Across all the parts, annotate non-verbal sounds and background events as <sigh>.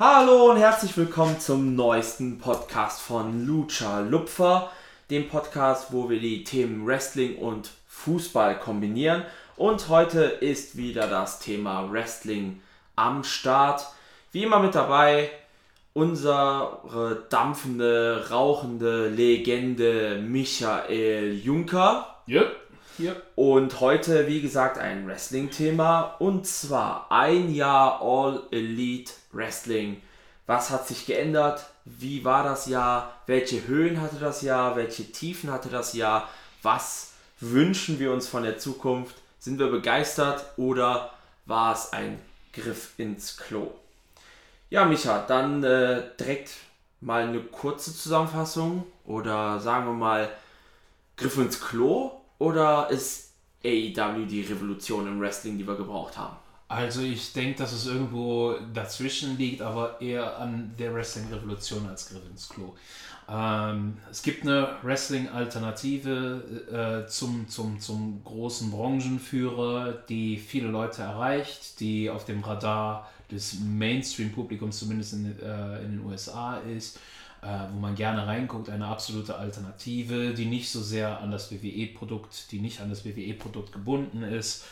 Hallo und herzlich willkommen zum neuesten Podcast von Lucha Lupfer, dem Podcast, wo wir die Themen Wrestling und Fußball kombinieren. Und heute ist wieder das Thema Wrestling am Start. Wie immer mit dabei unsere dampfende, rauchende Legende Michael Juncker. Yep. Yep. Und heute, wie gesagt, ein Wrestling-Thema und zwar ein Jahr All Elite Wrestling. Was hat sich geändert? Wie war das Jahr? Welche Höhen hatte das Jahr? Welche Tiefen hatte das Jahr? Was wünschen wir uns von der Zukunft? Sind wir begeistert oder war es ein Griff ins Klo? Ja, Micha, dann äh, direkt mal eine kurze Zusammenfassung oder sagen wir mal Griff ins Klo oder ist AEW die Revolution im Wrestling, die wir gebraucht haben? Also ich denke, dass es irgendwo dazwischen liegt, aber eher an der Wrestling-Revolution als Griff ins Klo. Ähm, es gibt eine Wrestling-Alternative äh, zum, zum, zum großen Branchenführer, die viele Leute erreicht, die auf dem Radar des Mainstream-Publikums, zumindest in, äh, in den USA ist, äh, wo man gerne reinguckt, eine absolute Alternative, die nicht so sehr an das WWE-Produkt, die nicht an das WWE-Produkt gebunden ist.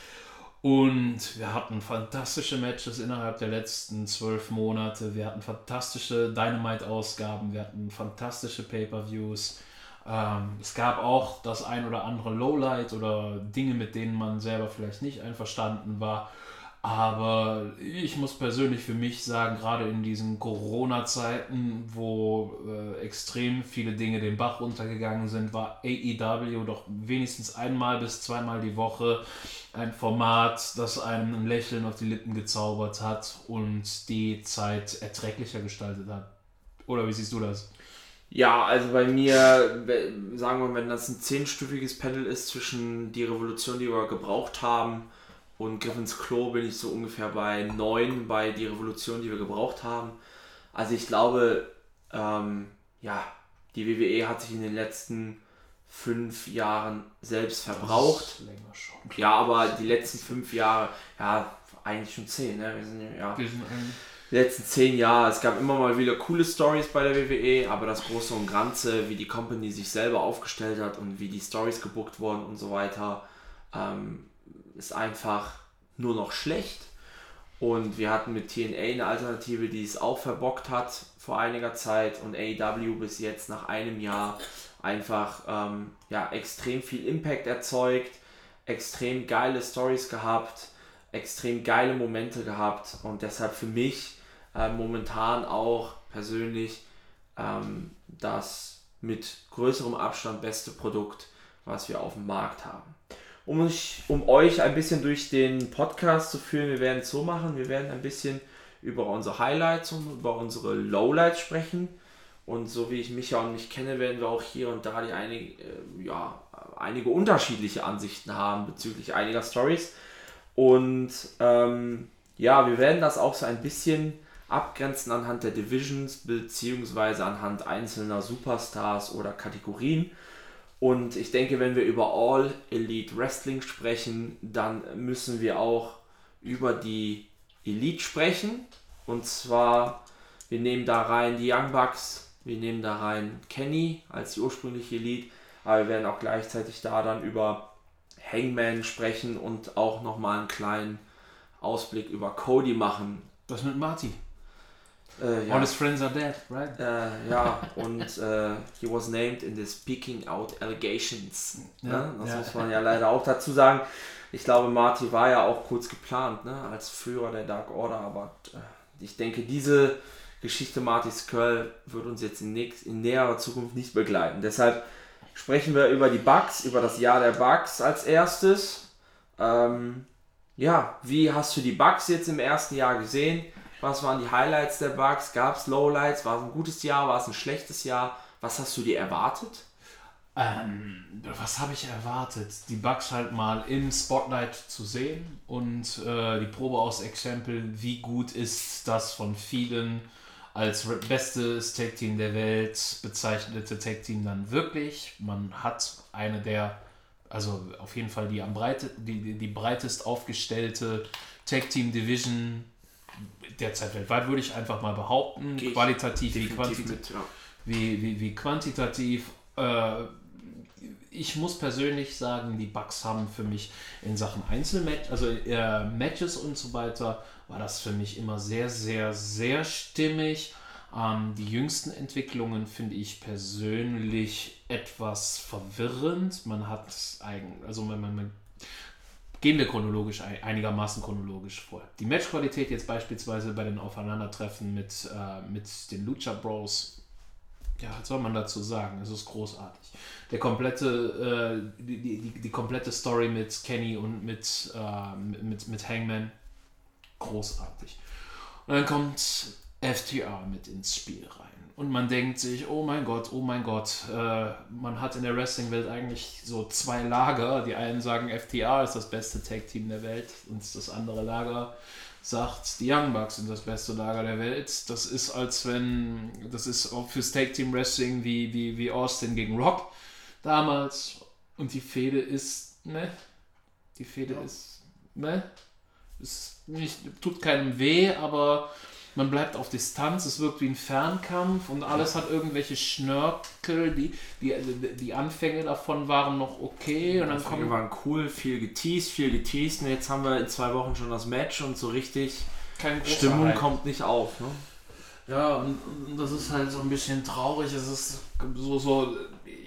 Und wir hatten fantastische Matches innerhalb der letzten zwölf Monate. Wir hatten fantastische Dynamite-Ausgaben, wir hatten fantastische Pay-per-Views. Ähm, es gab auch das ein oder andere Lowlight oder Dinge, mit denen man selber vielleicht nicht einverstanden war. Aber ich muss persönlich für mich sagen, gerade in diesen Corona-Zeiten, wo äh, extrem viele Dinge den Bach runtergegangen sind, war AEW doch wenigstens einmal bis zweimal die Woche ein Format, das einem ein Lächeln auf die Lippen gezaubert hat und die Zeit erträglicher gestaltet hat. Oder wie siehst du das? Ja, also bei mir, sagen wir, wenn das ein zehnstufiges Panel ist zwischen die Revolution, die wir gebraucht haben, und Griffins Klo bin ich so ungefähr bei 9 bei die Revolution, die wir gebraucht haben. Also ich glaube, ähm, ja, die WWE hat sich in den letzten fünf Jahren selbst verbraucht. Ja, aber die letzten fünf Jahre, ja, eigentlich schon zehn, ne? Wir sind ja. Wir sind die letzten zehn Jahre, es gab immer mal wieder coole Stories bei der WWE, aber das Große und Ganze, wie die Company sich selber aufgestellt hat und wie die Stories gebuckt wurden und so weiter, ähm, ist einfach nur noch schlecht. Und wir hatten mit TNA eine Alternative, die es auch verbockt hat vor einiger Zeit. Und AEW bis jetzt nach einem Jahr einfach ähm, ja, extrem viel Impact erzeugt, extrem geile Stories gehabt, extrem geile Momente gehabt. Und deshalb für mich äh, momentan auch persönlich ähm, das mit größerem Abstand beste Produkt, was wir auf dem Markt haben um, mich, um euch ein bisschen durch den Podcast zu führen. Wir werden es so machen, wir werden ein bisschen über unsere Highlights und über unsere Lowlights sprechen. Und so wie ich mich ja und mich kenne, werden wir auch hier und da die einig, äh, ja, einige unterschiedliche Ansichten haben bezüglich einiger Stories. Und ähm, ja, wir werden das auch so ein bisschen abgrenzen anhand der Divisions beziehungsweise anhand einzelner Superstars oder Kategorien. Und ich denke, wenn wir über All Elite Wrestling sprechen, dann müssen wir auch über die Elite sprechen. Und zwar, wir nehmen da rein die Young Bucks, wir nehmen da rein Kenny als die ursprüngliche Elite, aber wir werden auch gleichzeitig da dann über Hangman sprechen und auch nochmal einen kleinen Ausblick über Cody machen. Was mit Marty? Äh, ja. All his friends are dead, right? Äh, ja, und äh, he was named in the Speaking Out Allegations. Ne? Ja, Das ja. muss man ja leider auch dazu sagen. Ich glaube, Marty war ja auch kurz geplant ne? als Führer der Dark Order, aber äh, ich denke, diese Geschichte Martys Curl wird uns jetzt in, nächst, in näherer Zukunft nicht begleiten. Deshalb sprechen wir über die Bugs, über das Jahr der Bugs als erstes. Ähm, ja, wie hast du die Bugs jetzt im ersten Jahr gesehen? Was waren die Highlights der Bugs? Gab es Lowlights? War es ein gutes Jahr? War es ein schlechtes Jahr? Was hast du dir erwartet? Ähm, was habe ich erwartet? Die Bugs halt mal im Spotlight zu sehen und äh, die Probe aus Exempel, wie gut ist das von vielen als bestes Tag Team der Welt bezeichnete Tag Team dann wirklich. Man hat eine der, also auf jeden Fall die am breite, die, die breitest aufgestellte Tag Team Division derzeit weltweit, würde ich einfach mal behaupten. Gehe qualitativ wie, quantitativ mit, ja. wie, wie, wie quantitativ. Äh, ich muss persönlich sagen, die Bugs haben für mich in Sachen Einzelmatch, also äh, Matches und so weiter, war das für mich immer sehr, sehr, sehr stimmig. Ähm, die jüngsten Entwicklungen finde ich persönlich etwas verwirrend. Man hat eigen, also man, man, man gehen wir chronologisch ein- einigermaßen chronologisch vor. Die Matchqualität jetzt beispielsweise bei den Aufeinandertreffen mit, äh, mit den Lucha Bros ja, was soll man dazu sagen? Es ist großartig. Der komplette, äh, die, die, die, die komplette Story mit Kenny und mit, äh, mit, mit Hangman, großartig. Und dann kommt FTR mit ins Spiel rein. Und man denkt sich, oh mein Gott, oh mein Gott, äh, man hat in der Wrestling-Welt eigentlich so zwei Lager. Die einen sagen, FTR ist das beste Tag-Team der Welt und das andere Lager sagt, die Young Bucks sind das beste Lager der Welt. Das ist als wenn, das ist auch fürs Tag Team Wrestling wie, wie, wie Austin gegen Rock damals. Und die Fehde ist, ne? Die Fehde Ja. ist, ne? Nicht, tut keinem weh, aber man bleibt auf Distanz, es wirkt wie ein Fernkampf und alles hat irgendwelche Schnörkel, die, die, die Anfänge davon waren noch okay und dann Anfänge kommen waren cool, viel geteased, viel geteased und jetzt haben wir in zwei Wochen schon das Match und so richtig Stimmung Hype. kommt nicht auf. Ne? Ja, und, und das ist halt so ein bisschen traurig. Es ist so, so.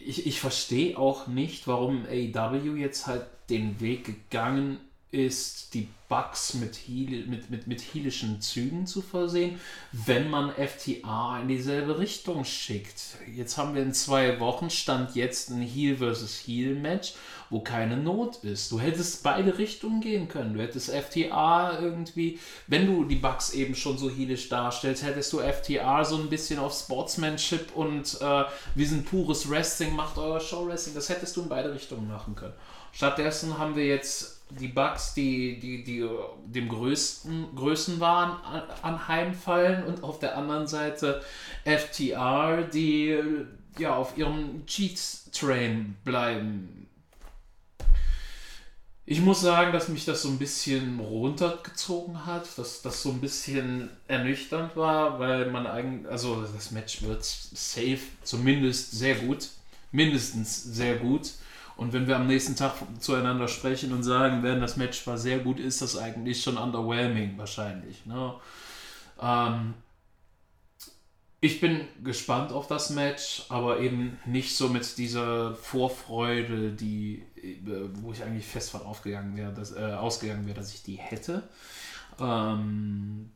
Ich, ich verstehe auch nicht, warum AEW jetzt halt den Weg gegangen ist, die Bugs mit, Heel, mit, mit, mit heelischen Zügen zu versehen, wenn man FTA in dieselbe Richtung schickt. Jetzt haben wir in zwei Wochen stand jetzt ein Heel versus Heel Match, wo keine Not ist. Du hättest beide Richtungen gehen können. Du hättest FTA irgendwie, wenn du die Bugs eben schon so heelisch darstellst, hättest du FTA so ein bisschen auf Sportsmanship und äh, wir sind pures Wrestling, macht euer Show Wrestling. Das hättest du in beide Richtungen machen können. Stattdessen haben wir jetzt die Bugs, die, die, die dem größten Größenwahn an- anheimfallen und auf der anderen Seite FTR, die ja auf ihrem Cheat-Train bleiben. Ich muss sagen, dass mich das so ein bisschen runtergezogen hat, dass das so ein bisschen ernüchternd war, weil man eigentlich, also das Match wird safe, zumindest sehr gut, mindestens sehr gut. Und wenn wir am nächsten Tag zueinander sprechen und sagen werden, das Match war sehr gut, ist das eigentlich schon underwhelming wahrscheinlich. Ne? Ähm, ich bin gespannt auf das Match, aber eben nicht so mit dieser Vorfreude, die, äh, wo ich eigentlich fest von aufgegangen wäre, dass, äh, ausgegangen wäre, dass ich die hätte. Ähm,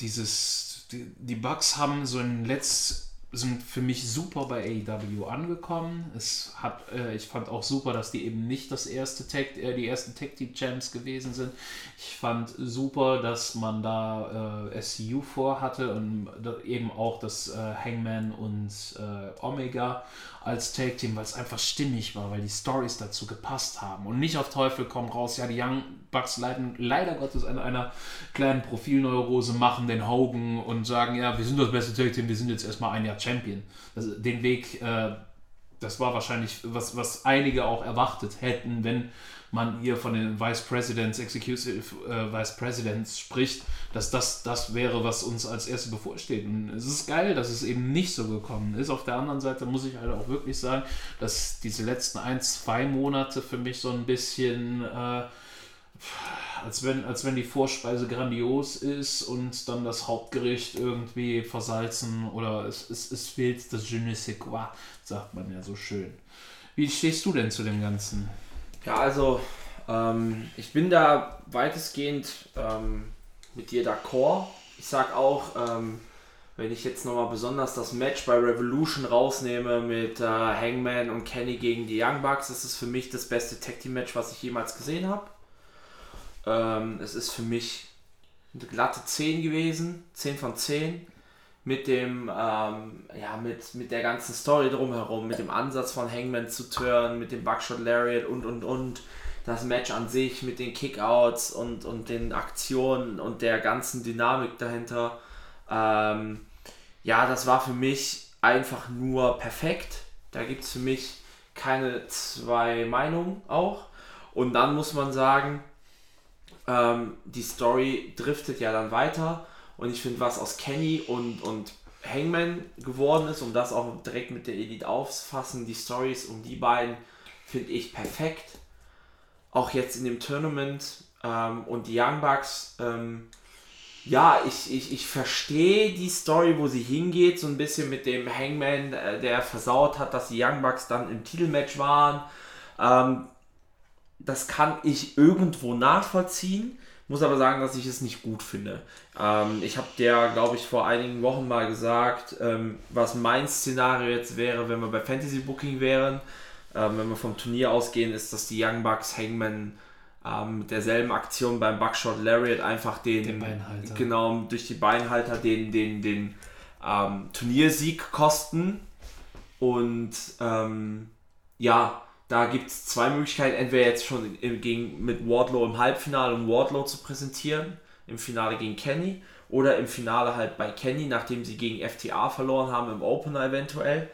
dieses, die, die Bugs haben so ein letzt sind für mich super bei AEW angekommen. Es hat, äh, ich fand auch super, dass die eben nicht das erste Tag, äh, die ersten Tag Team Champs gewesen sind. Ich fand super, dass man da äh, SCU vorhatte und eben auch das äh, Hangman und äh, Omega als Tag Team, weil es einfach stimmig war, weil die Stories dazu gepasst haben und nicht auf Teufel komm raus. Ja, die Young Bucks leiden leider Gottes an einer kleinen Profilneurose, machen den Hogan und sagen, ja, wir sind das beste Tag Team, wir sind jetzt erstmal ein Jahr Champion. Also den Weg, äh, das war wahrscheinlich was, was einige auch erwartet hätten, wenn man hier von den Vice Presidents, Executive äh, Vice Presidents spricht, dass das das wäre, was uns als erstes bevorsteht. Und es ist geil, dass es eben nicht so gekommen ist. Auf der anderen Seite muss ich halt auch wirklich sagen, dass diese letzten ein, zwei Monate für mich so ein bisschen äh, als wenn, als wenn die Vorspeise grandios ist und dann das Hauptgericht irgendwie versalzen oder es, es, es fehlt das Je ne sais quoi, sagt man ja so schön. Wie stehst du denn zu dem Ganzen? Ja, also ähm, ich bin da weitestgehend ähm, mit dir d'accord. Ich sag auch, ähm, wenn ich jetzt nochmal besonders das Match bei Revolution rausnehme mit äh, Hangman und Kenny gegen die Young Bucks, das ist für mich das beste Tag Team Match, was ich jemals gesehen habe. Ähm, es ist für mich eine glatte 10 gewesen, 10 von 10. Mit dem, ähm, ja, mit, mit der ganzen Story drumherum, mit dem Ansatz von Hangman zu turnen, mit dem Buckshot Lariat und und und. Das Match an sich mit den Kickouts und, und den Aktionen und der ganzen Dynamik dahinter. Ähm, ja, das war für mich einfach nur perfekt. Da gibt es für mich keine zwei Meinungen auch. Und dann muss man sagen, ähm, die Story driftet ja dann weiter und ich finde, was aus Kenny und, und Hangman geworden ist, um das auch direkt mit der Elite aufzufassen, die Stories um die beiden finde ich perfekt. Auch jetzt in dem Tournament ähm, und die Young Bucks, ähm, ja, ich, ich, ich verstehe die Story, wo sie hingeht, so ein bisschen mit dem Hangman, äh, der versaut hat, dass die Young Bucks dann im Titelmatch waren. Ähm, das kann ich irgendwo nachvollziehen. Muss aber sagen, dass ich es nicht gut finde. Ähm, ich habe dir, glaube ich, vor einigen Wochen mal gesagt, ähm, was mein Szenario jetzt wäre, wenn wir bei Fantasy Booking wären. Ähm, wenn wir vom Turnier ausgehen, ist, dass die Young Bucks Hangman ähm, mit derselben Aktion beim Buckshot Lariat einfach den, den Beinhalter. genau durch die Beinhalter den, den, den ähm, Turniersieg kosten. Und ähm, ja, da gibt es zwei Möglichkeiten, entweder jetzt schon gegen, mit Wardlow im Halbfinale, um Wardlow zu präsentieren, im Finale gegen Kenny, oder im Finale halt bei Kenny, nachdem sie gegen FTA verloren haben, im Opener eventuell.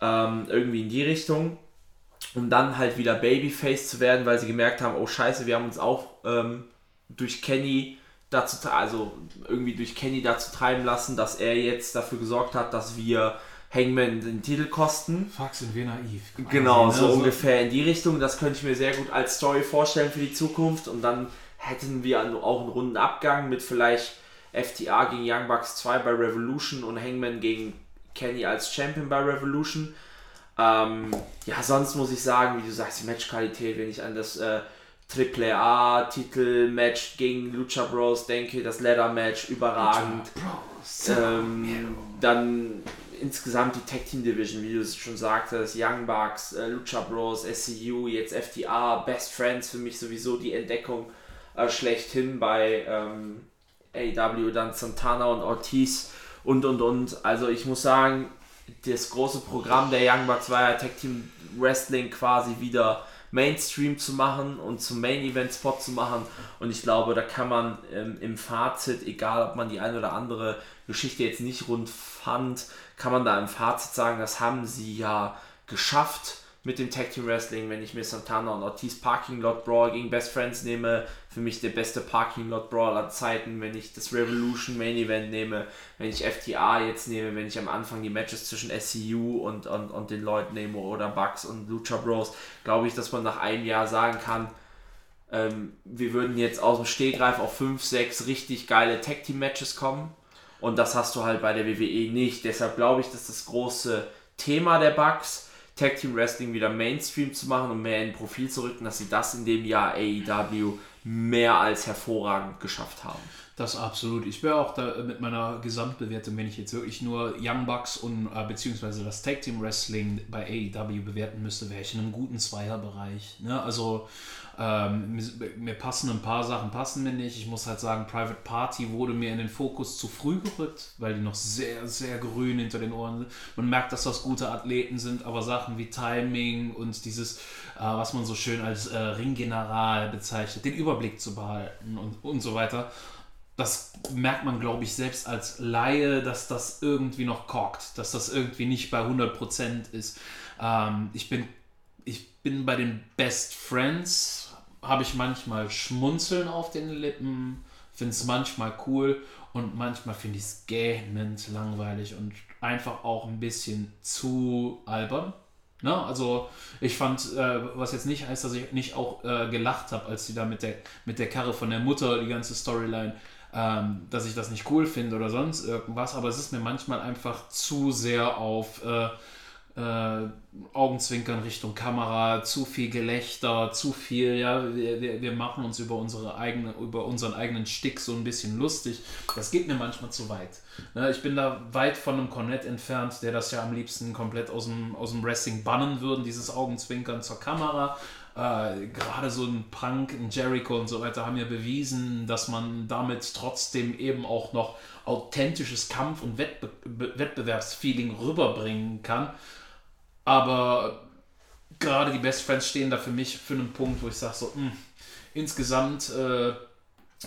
Ähm, irgendwie in die Richtung. Um dann halt wieder Babyface zu werden, weil sie gemerkt haben, oh scheiße, wir haben uns auch ähm, durch Kenny dazu, also irgendwie durch Kenny dazu treiben lassen, dass er jetzt dafür gesorgt hat, dass wir Hangman den Titel kosten. Fuck, sind wir naiv. Genau, so also, ungefähr in die Richtung. Das könnte ich mir sehr gut als Story vorstellen für die Zukunft. Und dann hätten wir auch einen runden Abgang mit vielleicht FTA gegen Young Bucks 2 bei Revolution und Hangman gegen Kenny als Champion bei Revolution. Ähm, ja, sonst muss ich sagen, wie du sagst, die Matchqualität, wenn ich an das äh, AAA Titel-Match gegen Lucha Bros denke, das Leather-Match überragend. Ähm, dann insgesamt die Tag Team Division, wie du es schon sagtest, Young Bucks, äh, Lucha Bros, SCU, jetzt FTA, Best Friends, für mich sowieso die Entdeckung äh, schlechthin bei ähm, AEW, dann Santana und Ortiz und und und. Also ich muss sagen, das große Programm der Young Bucks war ja Tag Team Wrestling quasi wieder Mainstream zu machen und zum Main Event Spot zu machen. Und ich glaube, da kann man ähm, im Fazit, egal ob man die eine oder andere Geschichte jetzt nicht rund fand, kann man da im Fazit sagen, das haben sie ja geschafft mit dem Tag Team Wrestling, wenn ich mir Santana und Ortiz Parking Lot Brawl gegen Best Friends nehme, für mich der beste Parking Lot Brawl aller Zeiten, wenn ich das Revolution Main Event nehme, wenn ich FTA jetzt nehme, wenn ich am Anfang die Matches zwischen SCU und, und, und den Leuten nehme oder Bucks und Lucha Bros, glaube ich, dass man nach einem Jahr sagen kann, ähm, wir würden jetzt aus dem Stehgreif auf 5, 6 richtig geile Tag Team Matches kommen und das hast du halt bei der WWE nicht. Deshalb glaube ich, dass das große Thema der Bugs, Tag Team Wrestling wieder Mainstream zu machen und mehr in Profil zu rücken, dass sie das in dem Jahr AEW mehr als hervorragend geschafft haben. Das absolut. Ich wäre auch da mit meiner Gesamtbewertung, wenn ich jetzt wirklich nur Young Bucks und äh, beziehungsweise das Tag Team Wrestling bei AEW bewerten müsste, wäre ich in einem guten Zweierbereich. Ne? Also ähm, mir, passen ein paar Sachen, passen mir nicht. Ich muss halt sagen, Private Party wurde mir in den Fokus zu früh gerückt, weil die noch sehr, sehr grün hinter den Ohren sind. Man merkt, dass das gute Athleten sind, aber Sachen wie Timing und dieses, äh, was man so schön als äh, Ringgeneral bezeichnet, den Überblick zu behalten und, und so weiter das merkt man, glaube ich, selbst als Laie, dass das irgendwie noch korkt, dass das irgendwie nicht bei 100% ist. Ähm, ich bin ich bin bei den Best Friends, habe ich manchmal Schmunzeln auf den Lippen, finde es manchmal cool und manchmal finde ich es gähnend langweilig und einfach auch ein bisschen zu albern. Ne? Also ich fand, äh, was jetzt nicht heißt, dass ich nicht auch äh, gelacht habe, als sie da mit der, mit der Karre von der Mutter die ganze Storyline, ähm, dass ich das nicht cool finde oder sonst irgendwas, aber es ist mir manchmal einfach zu sehr auf äh, äh, Augenzwinkern Richtung Kamera, zu viel Gelächter, zu viel, ja, wir, wir machen uns über unsere eigene, über unseren eigenen Stick so ein bisschen lustig. Das geht mir manchmal zu weit. Ne, ich bin da weit von einem Cornett entfernt, der das ja am liebsten komplett aus dem, aus dem Wrestling bannen würde, dieses Augenzwinkern zur Kamera. Äh, gerade so ein Punk, ein Jericho und so weiter haben ja bewiesen, dass man damit trotzdem eben auch noch authentisches Kampf- und Wettbe Wettbewerbsfeeling rüberbringen kann. Aber gerade die Best Friends stehen da für mich für einen Punkt, wo ich sage so, mh, hm, insgesamt, äh,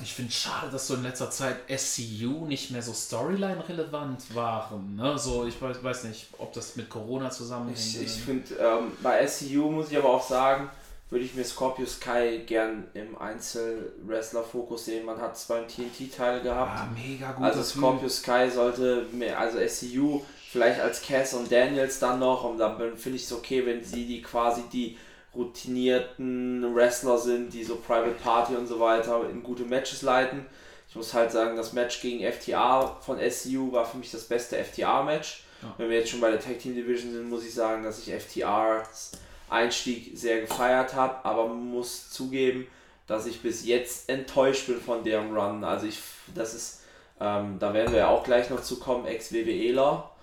ich finde es schade, dass so in letzter Zeit SCU nicht mehr so Storyline-relevant waren. Ne? So, ich weiß, weiß nicht, ob das mit Corona zusammenhängt. Ich, ich finde, ähm, bei SCU muss ich aber auch sagen, würde ich mir Scorpio Sky gern im Einzel-Wrestler-Fokus sehen. Man hat es beim TNT-Teil gehabt. Ah, mega gut. Also Scorpio Sky sollte mehr, also SCU vielleicht als Cass und Daniels dann noch und dann finde ich es okay, wenn sie die quasi die routinierten Wrestler sind, die so Private Party und so weiter in gute Matches leiten. Ich muss halt sagen, das Match gegen FTA von SCU war für mich das beste FTA-Match. Ja. Wenn wir jetzt schon bei der Tag Team Division sind, muss ich sagen, dass ich FTRs Einstieg sehr gefeiert habe, aber muss zugeben, dass ich bis jetzt enttäuscht bin von deren Run. Also ich, das ist, ähm, da werden wir ja auch gleich noch zu kommen, Ex-WWEler.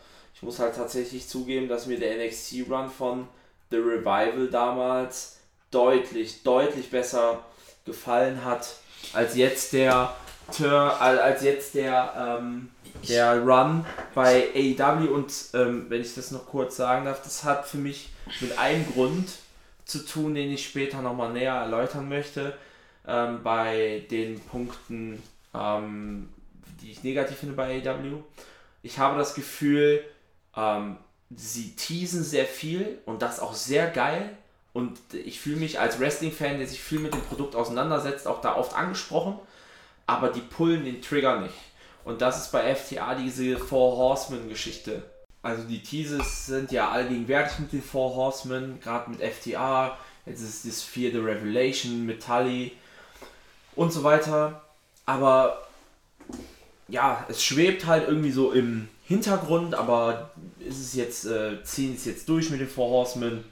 Ich muss halt tatsächlich zugeben, dass mir der NXT-Run von The Revival damals deutlich, deutlich besser gefallen hat, als jetzt der als jetzt der, ähm, der Run bei AEW und ähm, wenn ich das noch kurz sagen darf, das hat für mich mit einem Grund zu tun, den ich später nochmal näher erläutern möchte, ähm, bei den Punkten, ähm, die ich negativ finde bei AEW. Ich habe das Gefühl, ähm, sie teasen sehr viel und das auch sehr geil. Und ich fühle mich als Wrestling-Fan, der sich viel mit dem Produkt auseinandersetzt, auch da oft angesprochen aber die pullen den Trigger nicht. Und das ist bei FTA diese Four Horsemen-Geschichte. Also die Teases sind ja allgegenwärtig mit den Four Horsemen, gerade mit FTA. Jetzt ist das vierte Revelation mit Tully und so weiter. Aber ja, es schwebt halt irgendwie so im Hintergrund, aber ist es jetzt, äh, ziehen es jetzt durch mit den Four Horsemen.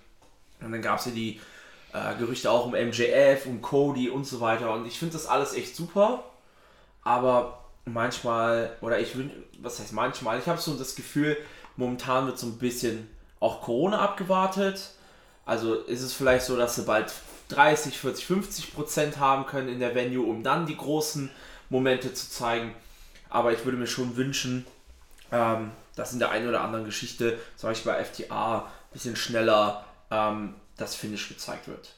Und dann gab es ja die äh, Gerüchte auch um MJF, um Cody und so weiter. Und ich finde das alles echt super aber manchmal, oder ich wünsche, was heißt manchmal, ich habe so das Gefühl, momentan wird so ein bisschen auch Corona abgewartet. Also ist es vielleicht so, dass sie bald 30, 40, 50 Prozent haben können in der Venue, um dann die großen Momente zu zeigen. Aber ich würde mir schon wünschen, ähm, dass in der einen oder anderen Geschichte, zum Beispiel bei FTA, ein bisschen schneller ähm, das Finish gezeigt wird.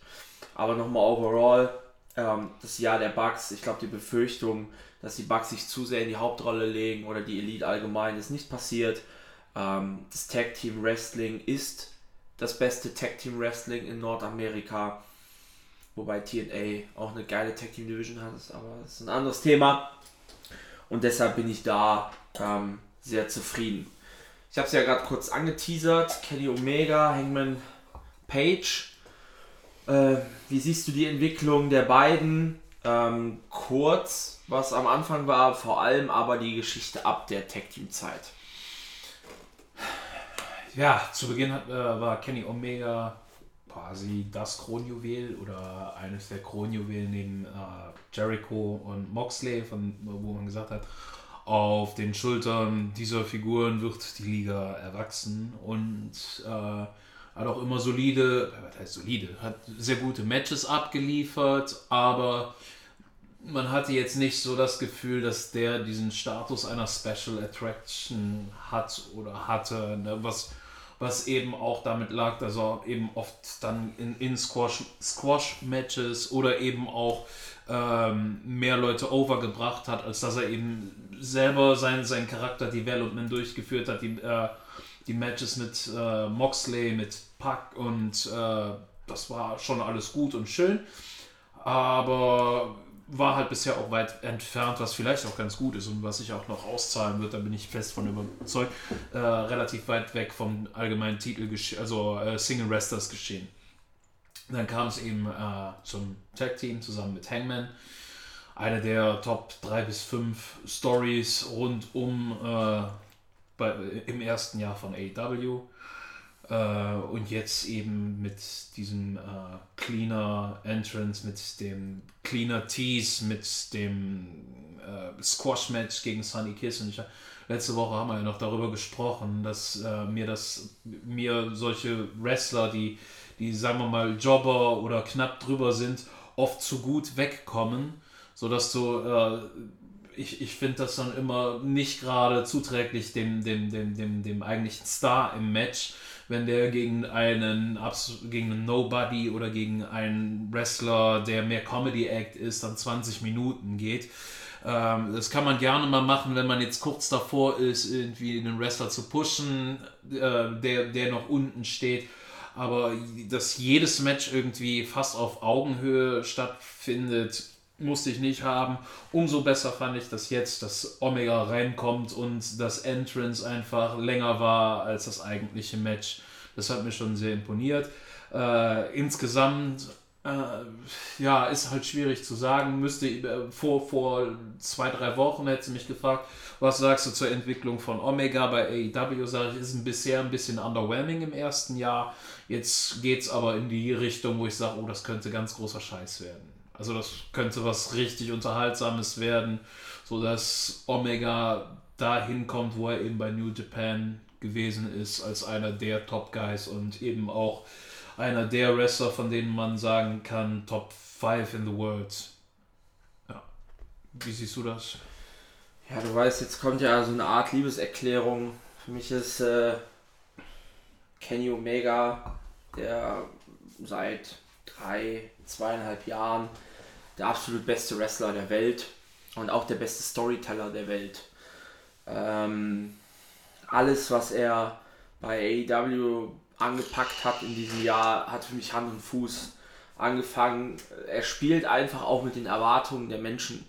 Aber nochmal overall, ähm, das Jahr der Bugs, ich glaube, die Befürchtung, dass die Bugs sich zu sehr in die Hauptrolle legen oder die Elite allgemein ist nicht passiert. Ähm, das Tag Team Wrestling ist das beste Tag Team Wrestling in Nordamerika. Wobei TNA auch eine geile Tag Team Division hat, aber das ist ein anderes Thema. Und deshalb bin ich da ähm, sehr zufrieden. Ich habe es ja gerade kurz angeteasert. Kenny Omega, Hangman Page. Äh, wie siehst du die Entwicklung der beiden? Ähm, kurz, was am Anfang war, vor allem aber die Geschichte ab der Tag Team Zeit. Ja, zu Beginn hat, äh, war Kenny Omega quasi das Kronjuwel oder eines der Kronjuwelen neben äh, Jericho und Moxley, von, wo man gesagt hat, auf den Schultern dieser Figuren wird die Liga erwachsen und äh, hat auch immer solide, was heißt solide, hat sehr gute Matches abgeliefert, aber man hatte jetzt nicht so das Gefühl, dass der diesen Status einer Special Attraction hat oder hatte, ne? was, was eben auch damit lag, dass er eben oft dann in, in Squash-Matches oder eben auch ähm, mehr Leute overgebracht hat, als dass er eben selber sein, sein Charakter-Development durchgeführt hat, die, äh, die Matches mit äh, Moxley, mit Puck und äh, das war schon alles gut und schön. Aber war halt bisher auch weit entfernt, was vielleicht auch ganz gut ist und was sich auch noch auszahlen wird, da bin ich fest von überzeugt, äh, relativ weit weg vom allgemeinen Titel, also äh, Single Wrestlers geschehen. Dann kam es eben äh, zum Tag Team zusammen mit Hangman. Eine der Top 3 bis 5 Stories rund um äh, bei, im ersten Jahr von AEW. Äh, und jetzt eben mit diesem äh, Cleaner Entrance, mit dem Cleaner Tease, mit dem äh, Squash Match gegen Sunny Kiss. Und ich, letzte Woche haben wir ja noch darüber gesprochen, dass äh, mir das mir solche Wrestler, die, die sagen wir mal Jobber oder knapp drüber sind, oft zu gut wegkommen, sodass du äh, ich, ich finde das dann immer nicht gerade zuträglich dem, dem, dem, dem, dem eigentlichen Star im Match, wenn der gegen einen, gegen einen Nobody oder gegen einen Wrestler, der mehr Comedy-Act ist, dann 20 Minuten geht. Ähm, das kann man gerne mal machen, wenn man jetzt kurz davor ist, irgendwie einen Wrestler zu pushen, äh, der, der noch unten steht. Aber dass jedes Match irgendwie fast auf Augenhöhe stattfindet, musste ich nicht haben. Umso besser fand ich, dass jetzt das Omega reinkommt und das Entrance einfach länger war als das eigentliche Match. Das hat mir schon sehr imponiert. Äh, insgesamt äh, ja, ist halt schwierig zu sagen. Müsste äh, vor, vor zwei, drei Wochen hätte sie mich gefragt, was sagst du zur Entwicklung von Omega bei AEW? Sage ich, ist ein bisher ein bisschen underwhelming im ersten Jahr. Jetzt geht es aber in die Richtung, wo ich sage, oh, das könnte ganz großer Scheiß werden. Also das könnte was richtig Unterhaltsames werden, sodass Omega dahin kommt, wo er eben bei New Japan gewesen ist, als einer der Top Guys und eben auch einer der Wrestler, von denen man sagen kann, Top 5 in the World. Ja. Wie siehst du das? Ja, du weißt, jetzt kommt ja so eine Art Liebeserklärung. Für mich ist äh, Kenny Omega, der seit drei, zweieinhalb Jahren der absolut beste Wrestler der Welt und auch der beste Storyteller der Welt. Ähm, alles, was er bei AEW angepackt hat in diesem Jahr, hat für mich Hand und Fuß angefangen. Er spielt einfach auch mit den Erwartungen der Menschen.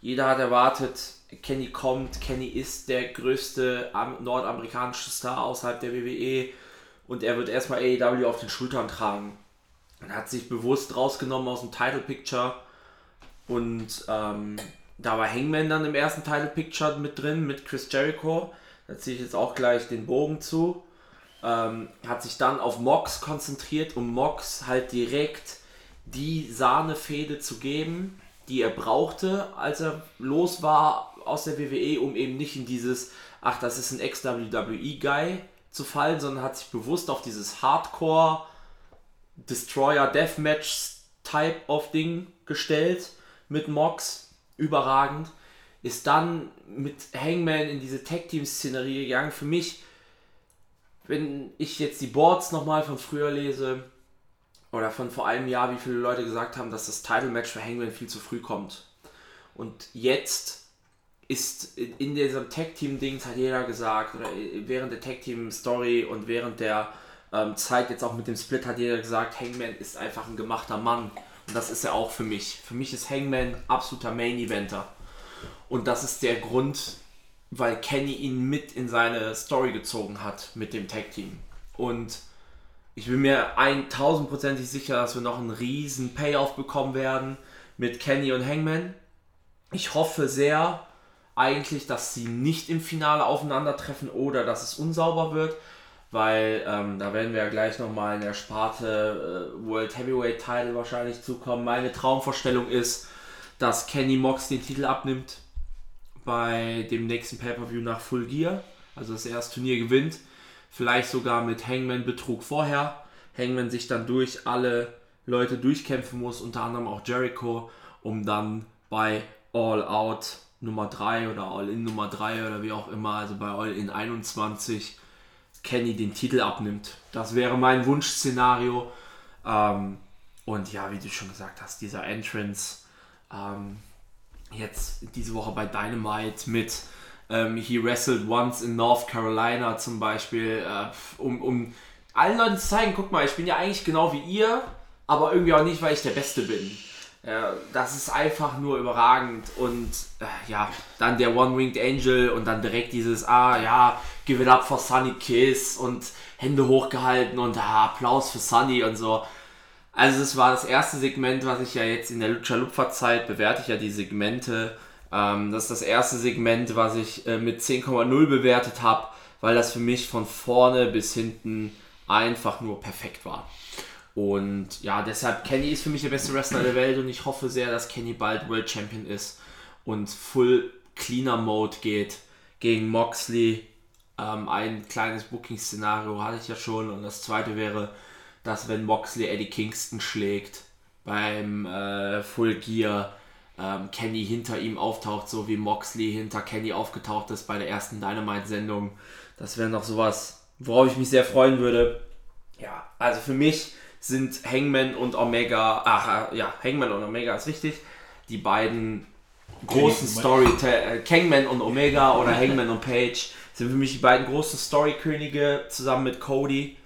Jeder hat erwartet, Kenny kommt, Kenny ist der größte nordamerikanische Star außerhalb der WWE und er wird erstmal AEW auf den Schultern tragen. Er hat sich bewusst rausgenommen aus dem Title Picture und ähm, da war Hangman dann im ersten Title Picture mit drin mit Chris Jericho. Da ziehe ich jetzt auch gleich den Bogen zu. Ähm, hat sich dann auf Mox konzentriert, um Mox halt direkt die Sahnefäde zu geben, die er brauchte, als er los war aus der WWE, um eben nicht in dieses, ach, das ist ein Ex-WWE-Guy zu fallen, sondern hat sich bewusst auf dieses Hardcore Destroyer Deathmatch Type of Ding gestellt mit Mox. Überragend. Ist dann mit Hangman in diese Tag-Team-Szenerie gegangen. Für mich wenn ich jetzt die Boards nochmal von früher lese, oder von vor einem Jahr, wie viele Leute gesagt haben, dass das Title-Match für Hangman viel zu früh kommt. Und jetzt ist in diesem Tag-Team-Dings hat jeder gesagt, oder während der Tag-Team-Story und während der ähm, Zeit jetzt auch mit dem Split hat jeder gesagt, Hangman ist einfach ein gemachter Mann. Und das ist er auch für mich. Für mich ist Hangman absoluter Main-Eventer. Und das ist der Grund, weil Kenny ihn mit in seine Story gezogen hat mit dem Tag Team. Und ich bin mir 1000%ig sicher, dass wir noch einen riesen Payoff bekommen werden mit Kenny und Hangman. Ich hoffe sehr eigentlich, dass sie nicht im Finale aufeinandertreffen oder dass es unsauber wird, weil ähm, da werden wir ja gleich nochmal in der Sparte äh, World Heavyweight Title wahrscheinlich zukommen. Meine Traumvorstellung ist, dass Kenny Mox den Titel abnimmt bei dem nächsten Pay-Per-View nach Full Gear, also das Turnier gewinnt. Vielleicht sogar mit Hangman-Betrug vorher. Hangman sich dann durch alle Leute durchkämpfen muss, unter anderem auch Jericho, um dann bei All Out Nummer 3 oder All In Nummer 3 oder wie auch immer, also bei All In 21, Kenny den Titel abnimmt. Das wäre mein Wunschszenario. Ähm, und ja, wie du schon gesagt hast, dieser Entrance, ähm, jetzt diese Woche bei Dynamite mit ähm, He Wrestled Once in North Carolina zum Beispiel, äh, um, um allen Leuten zu zeigen, guck mal, ich bin ja eigentlich genau wie ihr, aber irgendwie auch nicht, weil ich der Beste bin. Ja, das ist einfach nur überragend und äh, ja, dann der One-Winged Angel und dann direkt dieses, ah ja, give it up for Sunny Kiss und Hände hochgehalten und ah, Applaus für Sunny und so. Also es war das erste Segment, was ich ja jetzt in der Lucha Lupfer Zeit bewerte ich ja die Segmente. Ähm, das ist das erste Segment, was ich äh, mit 10,0 bewertet habe, weil das für mich von vorne bis hinten einfach nur perfekt war. Und ja, deshalb Kenny ist für mich der beste Wrestler der Welt und ich hoffe sehr, dass Kenny bald World Champion ist und Full Cleaner Mode geht gegen Moxley. Ähm, ein kleines Booking-Szenario hatte ich ja schon und das zweite wäre dass wenn Moxley Eddie Kingston schlägt beim äh, Full Gear, ähm, Kenny hinter ihm auftaucht, so wie Moxley hinter Kenny aufgetaucht ist bei der ersten Dynamite-Sendung. Das wäre noch sowas, worauf ich mich sehr freuen würde. Ja, also für mich sind Hangman und Omega, ach ja, Hangman und Omega ist richtig, die beiden großen Story, äh, Hangman und Omega oder <laughs> Hangman und Page sind für mich die beiden großen Story-Könige zusammen mit Cody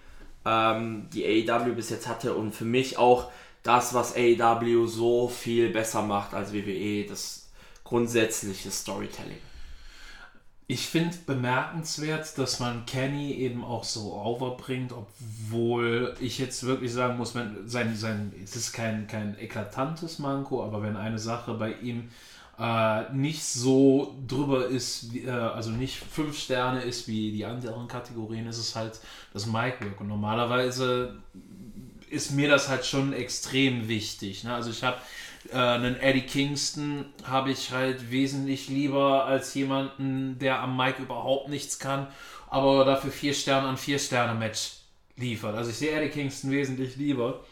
ähm, die AEW bis jetzt hatte und für mich auch das, was AEW so viel besser macht als WWE, das grundsätzliche Storytelling. Ich finde bemerkenswert, dass man Kenny eben auch so overbringt, obwohl ich jetzt wirklich sagen muss, wenn sein, sein, es ist kein, kein eklatantes Manko, aber wenn eine Sache bei ihm äh, nicht so drüber ist, äh, also nicht fünf Sterne ist wie die anderen Kategorien, ist es halt das Mic-Work. Und normalerweise ist mir das halt schon extrem wichtig. Ne? Also ich habe äh, einen Eddie Kingston habe ich halt wesentlich lieber als jemanden, der am Mic überhaupt nichts kann, aber dafür vier Sterne an vier Sterne Match liefert. Also ich sehe Eddie Kingston wesentlich lieber.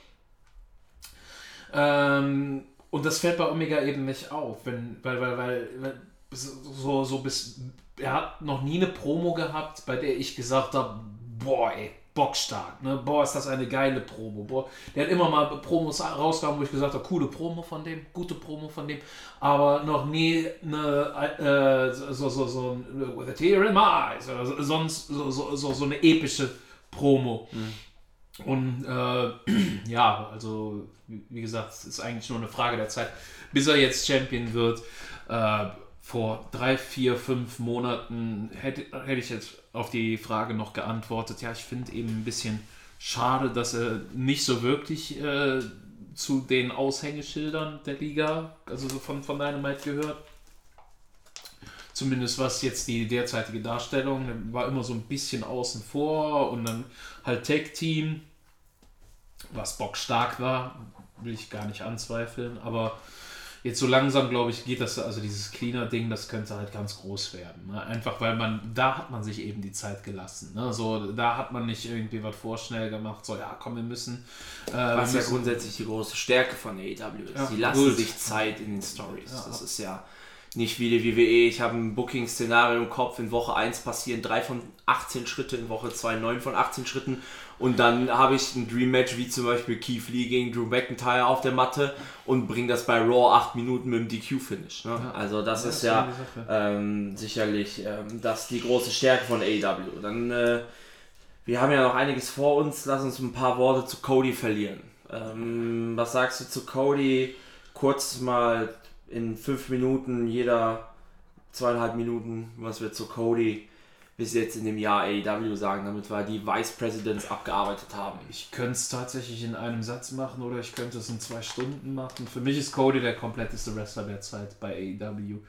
Ähm, und das fällt bei Omega eben nicht auf, wenn, weil, weil, weil, weil so, so bis, er hat noch nie eine Promo gehabt, bei der ich gesagt habe, boah, ey, bockstark. Ne? Boah, ist das eine geile Promo. Boah. Der hat immer mal Promos rausgehauen, wo ich gesagt habe, coole Promo von dem, gute Promo von dem, aber noch nie eine, äh, so, so, so With a tear in my eyes oder sonst so, so, so, so eine epische Promo. Mhm. Und äh, <clears throat> ja, also wie gesagt, es ist eigentlich nur eine Frage der Zeit, bis er jetzt Champion wird. Äh, vor drei, vier, fünf Monaten hätte, hätte ich jetzt auf die Frage noch geantwortet. Ja, ich finde eben ein bisschen schade, dass er nicht so wirklich äh, zu den Aushängeschildern der Liga, also so von, von Dynamite gehört. Zumindest was jetzt die derzeitige Darstellung war immer so ein bisschen außen vor und dann halt Tech Team, was bockstark war, will ich gar nicht anzweifeln, aber jetzt so langsam, glaube ich, geht das, also dieses Cleaner-Ding, das könnte halt ganz groß werden. Ne? Einfach weil man, da hat man sich eben die Zeit gelassen. Ne? So, da hat man nicht irgendwie was vorschnell gemacht, so, ja, komm, wir müssen. Äh, was wir ja grundsätzlich die große Stärke von AEW ist. Ja, die lassen gut. sich Zeit in den Stories. Ja, das ist ja nicht wie die WWE. Ich habe ein Booking-Szenario im Kopf. In Woche 1 passieren 3 von 18 Schritte, in Woche 2 9 von 18 Schritten. Und dann habe ich ein Dream Match wie zum Beispiel Keith Lee gegen Drew McIntyre auf der Matte und bringe das bei Raw 8 Minuten mit dem DQ-Finish. Ne? Ja. Also das ja, ist ja ähm, sicherlich ähm, das die große Stärke von AEW. Dann, äh, wir haben ja noch einiges vor uns. Lass uns ein paar Worte zu Cody verlieren. Ähm, was sagst du zu Cody? Kurz mal in fünf Minuten, jeder zweieinhalb Minuten, was wir zu Cody bis jetzt in dem Jahr AEW sagen, damit wir die Vice Presidents abgearbeitet haben. Ich könnte es tatsächlich in einem Satz machen oder ich könnte es in zwei Stunden machen. Für mich ist Cody der kompletteste Wrestler der Zeit bei AEW.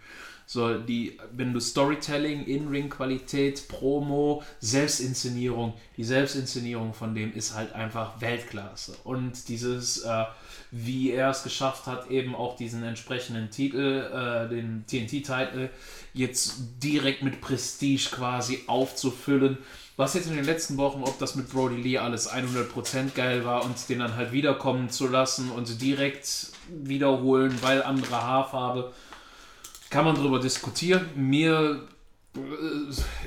So, die, wenn du Storytelling, In-Ring-Qualität, Promo, Selbstinszenierung, die Selbstinszenierung von dem ist halt einfach Weltklasse. Und dieses, äh, wie er es geschafft hat, eben auch diesen entsprechenden Titel, äh, den TNT-Titel, jetzt direkt mit Prestige quasi aufzufüllen. Was jetzt in den letzten Wochen, ob das mit Brody Lee alles 100% geil war und den dann halt wiederkommen zu lassen und direkt wiederholen, weil andere Haarfarbe kann man darüber diskutieren. Mir, äh,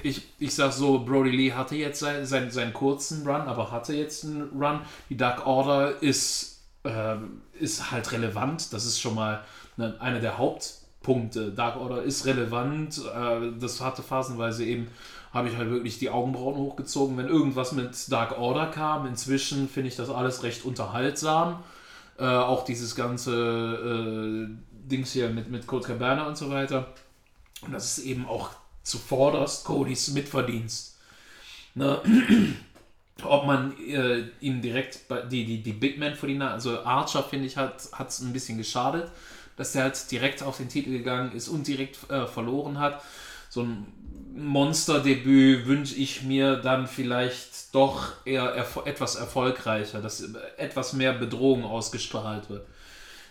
ich, ich sag so, Brody Lee hatte jetzt seinen, seinen kurzen Run, aber hatte jetzt einen Run. Die Dark Order ist, äh, ist halt relevant. Das ist schon mal eine, eine der Hauptpunkte. Dark Order ist relevant. Äh, das hatte phasenweise eben, habe ich halt wirklich die Augenbrauen hochgezogen, wenn irgendwas mit Dark Order kam. Inzwischen finde ich das alles recht unterhaltsam. Äh, auch dieses ganze äh, Dings hier mit, mit Colt Cabana und so weiter. Und das ist eben auch zuvorderst Codys Mitverdienst. Ne? Ob man äh, ihm direkt die, die, die Big Man vor die Nase, also Archer finde ich, hat es ein bisschen geschadet, dass der halt direkt auf den Titel gegangen ist und direkt äh, verloren hat. So ein Monsterdebüt wünsche ich mir dann vielleicht doch eher erfo etwas erfolgreicher, dass etwas mehr Bedrohung ausgestrahlt wird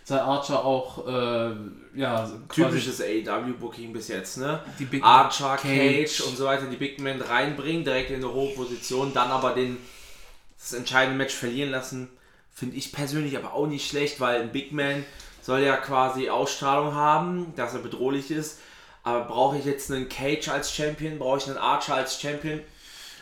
sei Archer auch, äh, ja, typisches AEW-Booking bis jetzt, ne? Die Big Archer, Cage. Cage. und so weiter, die Big Men reinbringen, direkt in eine hohe Position, dann aber den, das entscheidende Match verlieren lassen, finde ich persönlich aber auch nicht schlecht, weil ein Big Man soll ja quasi Ausstrahlung haben, dass er bedrohlich ist. Aber brauche ich jetzt einen Cage als Champion? Brauche ich einen Archer als Champion?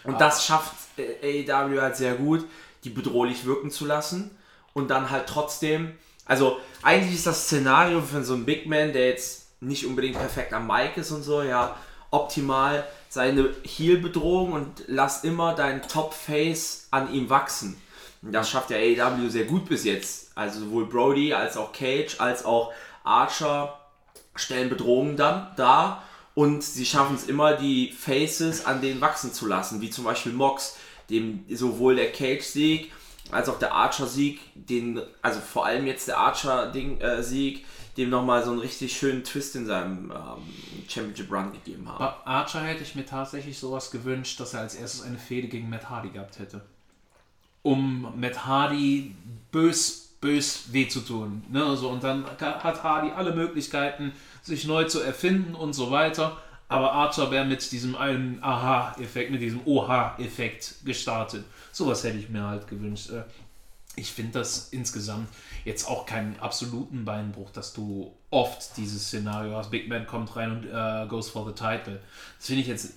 Und ah. das schafft AEW halt sehr gut, die bedrohlich wirken zu lassen und dann halt trotzdem also eigentlich ist das Szenario für so einen Big Man, der jetzt nicht unbedingt perfekt am Mic ist und so, ja, optimal, seine Heel-Bedrohung und lass immer deinen Top-Face an ihm wachsen. Das schafft ja AEW sehr gut bis jetzt. Also sowohl Brody als auch Cage als auch Archer stellen Bedrohungen dann dar und sie schaffen es immer, die Faces an denen wachsen zu lassen, wie zum Beispiel Mox, dem sowohl der Cage-Sieg als auch der Archer-Sieg, den, also vor allem jetzt der Archer-Sieg, äh, dem nochmal so einen richtig schönen Twist in seinem ähm, Championship Run gegeben haben. Bei Archer hätte ich mir tatsächlich sowas gewünscht, dass er als erstes eine Fehde gegen Matt Hardy gehabt hätte. Um Matt Hardy bös, bös weh zu tun. Ne? Also, und dann hat Hardy alle Möglichkeiten, sich neu zu erfinden und so weiter. Aber Archer wäre mit diesem einen Aha-Effekt, mit diesem Oha-Effekt gestartet. Sowas hätte ich mir halt gewünscht. Äh, ich finde das insgesamt jetzt auch keinen absoluten Beinbruch, dass du oft dieses Szenario hast. Big Man kommt rein und äh, goes for the title. Das finde ich jetzt.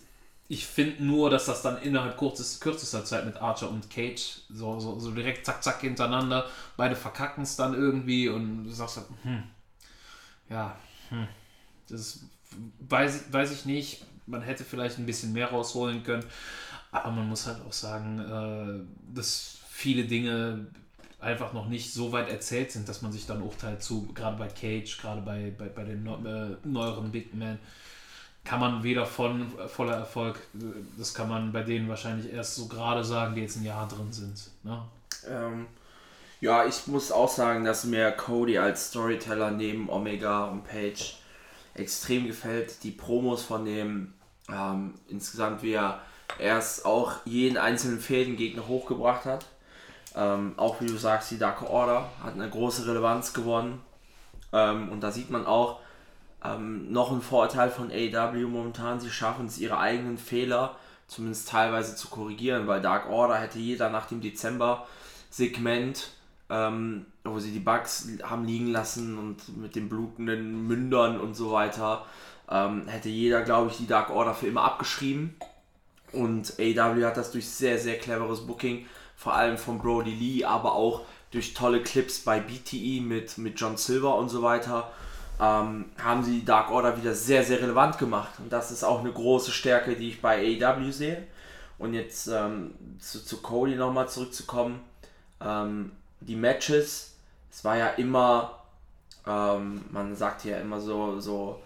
Ich finde nur, dass das dann innerhalb kurzes, kürzester Zeit mit Archer und Cage so, so, so direkt zack, zack hintereinander. Beide verkacken es dann irgendwie und du sagst, hm, ja, hm, das weiß, weiß ich nicht. Man hätte vielleicht ein bisschen mehr rausholen können. Aber man muss halt auch sagen, äh, dass viele Dinge einfach noch nicht so weit erzählt sind, dass man sich dann urteilt zu, gerade bei Cage, gerade bei, bei, bei den äh, neueren Big Men, kann man weder von voller Erfolg, das kann man bei denen wahrscheinlich erst so gerade sagen, die jetzt ein Jahr drin sind. Ne? Ähm, ja, ich muss auch sagen, dass mir Cody als Storyteller neben Omega und Page extrem gefällt. Die Promos von dem ähm, insgesamt, wie er erst auch jeden einzelnen Fädengegner hochgebracht hat. Ähm, auch wie du sagst, die Dark Order hat eine große Relevanz gewonnen. Ähm, und da sieht man auch ähm, noch ein Vorteil von AEW momentan. Sie schaffen es, ihre eigenen Fehler zumindest teilweise zu korrigieren, weil Dark Order hätte jeder nach dem Dezember-Segment ähm, wo sie die Bugs haben liegen lassen und mit den blutenden Mündern und so weiter, ähm, hätte jeder, glaube ich, die Dark Order für immer abgeschrieben. Und AW hat das durch sehr, sehr cleveres Booking, vor allem von Brody Lee, aber auch durch tolle Clips bei BTE mit, mit John Silver und so weiter, ähm, haben sie die Dark Order wieder sehr, sehr relevant gemacht. Und das ist auch eine große Stärke, die ich bei AW sehe. Und jetzt ähm, zu, zu Cody nochmal zurückzukommen. Ähm, die Matches, es war ja immer, ähm, man sagt ja immer so, so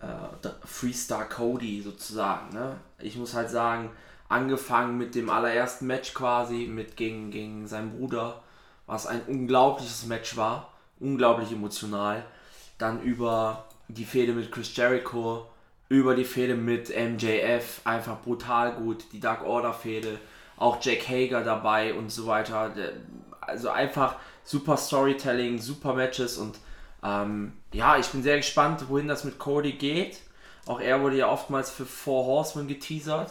äh, Freestar Cody sozusagen. Ne? Ich muss halt sagen, angefangen mit dem allerersten Match quasi, mit gegen, gegen seinen Bruder, was ein unglaubliches Match war, unglaublich emotional. Dann über die Fehde mit Chris Jericho, über die Fehde mit MJF, einfach brutal gut, die Dark Order Fehde, auch Jack Hager dabei und so weiter also einfach super Storytelling, super Matches und ähm, ja, ich bin sehr gespannt, wohin das mit Cody geht. Auch er wurde ja oftmals für Four Horsemen geteasert.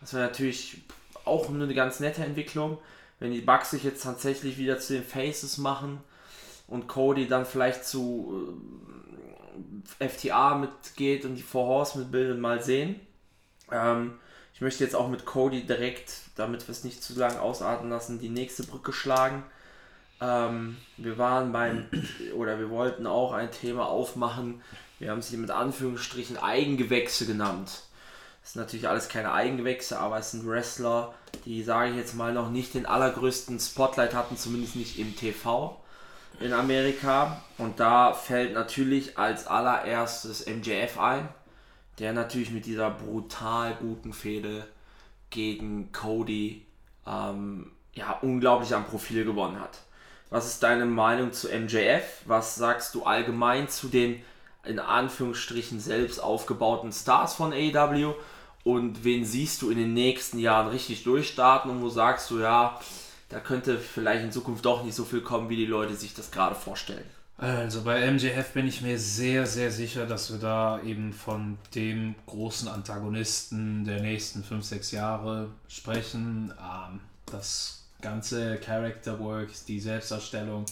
Das wäre natürlich auch eine ganz nette Entwicklung, wenn die Bugs sich jetzt tatsächlich wieder zu den Faces machen und Cody dann vielleicht zu äh, FTA mitgeht und die Four Horsemen bilden, mal sehen. Ähm, ich möchte jetzt auch mit Cody direkt, damit wir es nicht zu lange ausarten lassen, die nächste Brücke schlagen. Ähm, wir waren beim, oder wir wollten auch ein Thema aufmachen. Wir haben sie mit Anführungsstrichen Eigengewächse genannt. Das sind natürlich alles keine Eigengewächse, aber es sind Wrestler, die, sage ich jetzt mal, noch nicht den allergrößten Spotlight hatten, zumindest nicht im TV in Amerika. Und da fällt natürlich als allererstes MJF ein, der natürlich mit dieser brutal guten Fehde gegen Cody ähm, ja, unglaublich am Profil gewonnen hat. Was ist deine Meinung zu MJF? Was sagst du allgemein zu den in Anführungsstrichen selbst aufgebauten Stars von AEW? Und wen siehst du in den nächsten Jahren richtig durchstarten und wo sagst du, ja, da könnte vielleicht in Zukunft doch nicht so viel kommen, wie die Leute sich das gerade vorstellen? Also bei MJF bin ich mir sehr, sehr sicher, dass wir da eben von dem großen Antagonisten der nächsten 5, 6 Jahre sprechen. Ähm, das ganze Character Work, die Selbstdarstellung,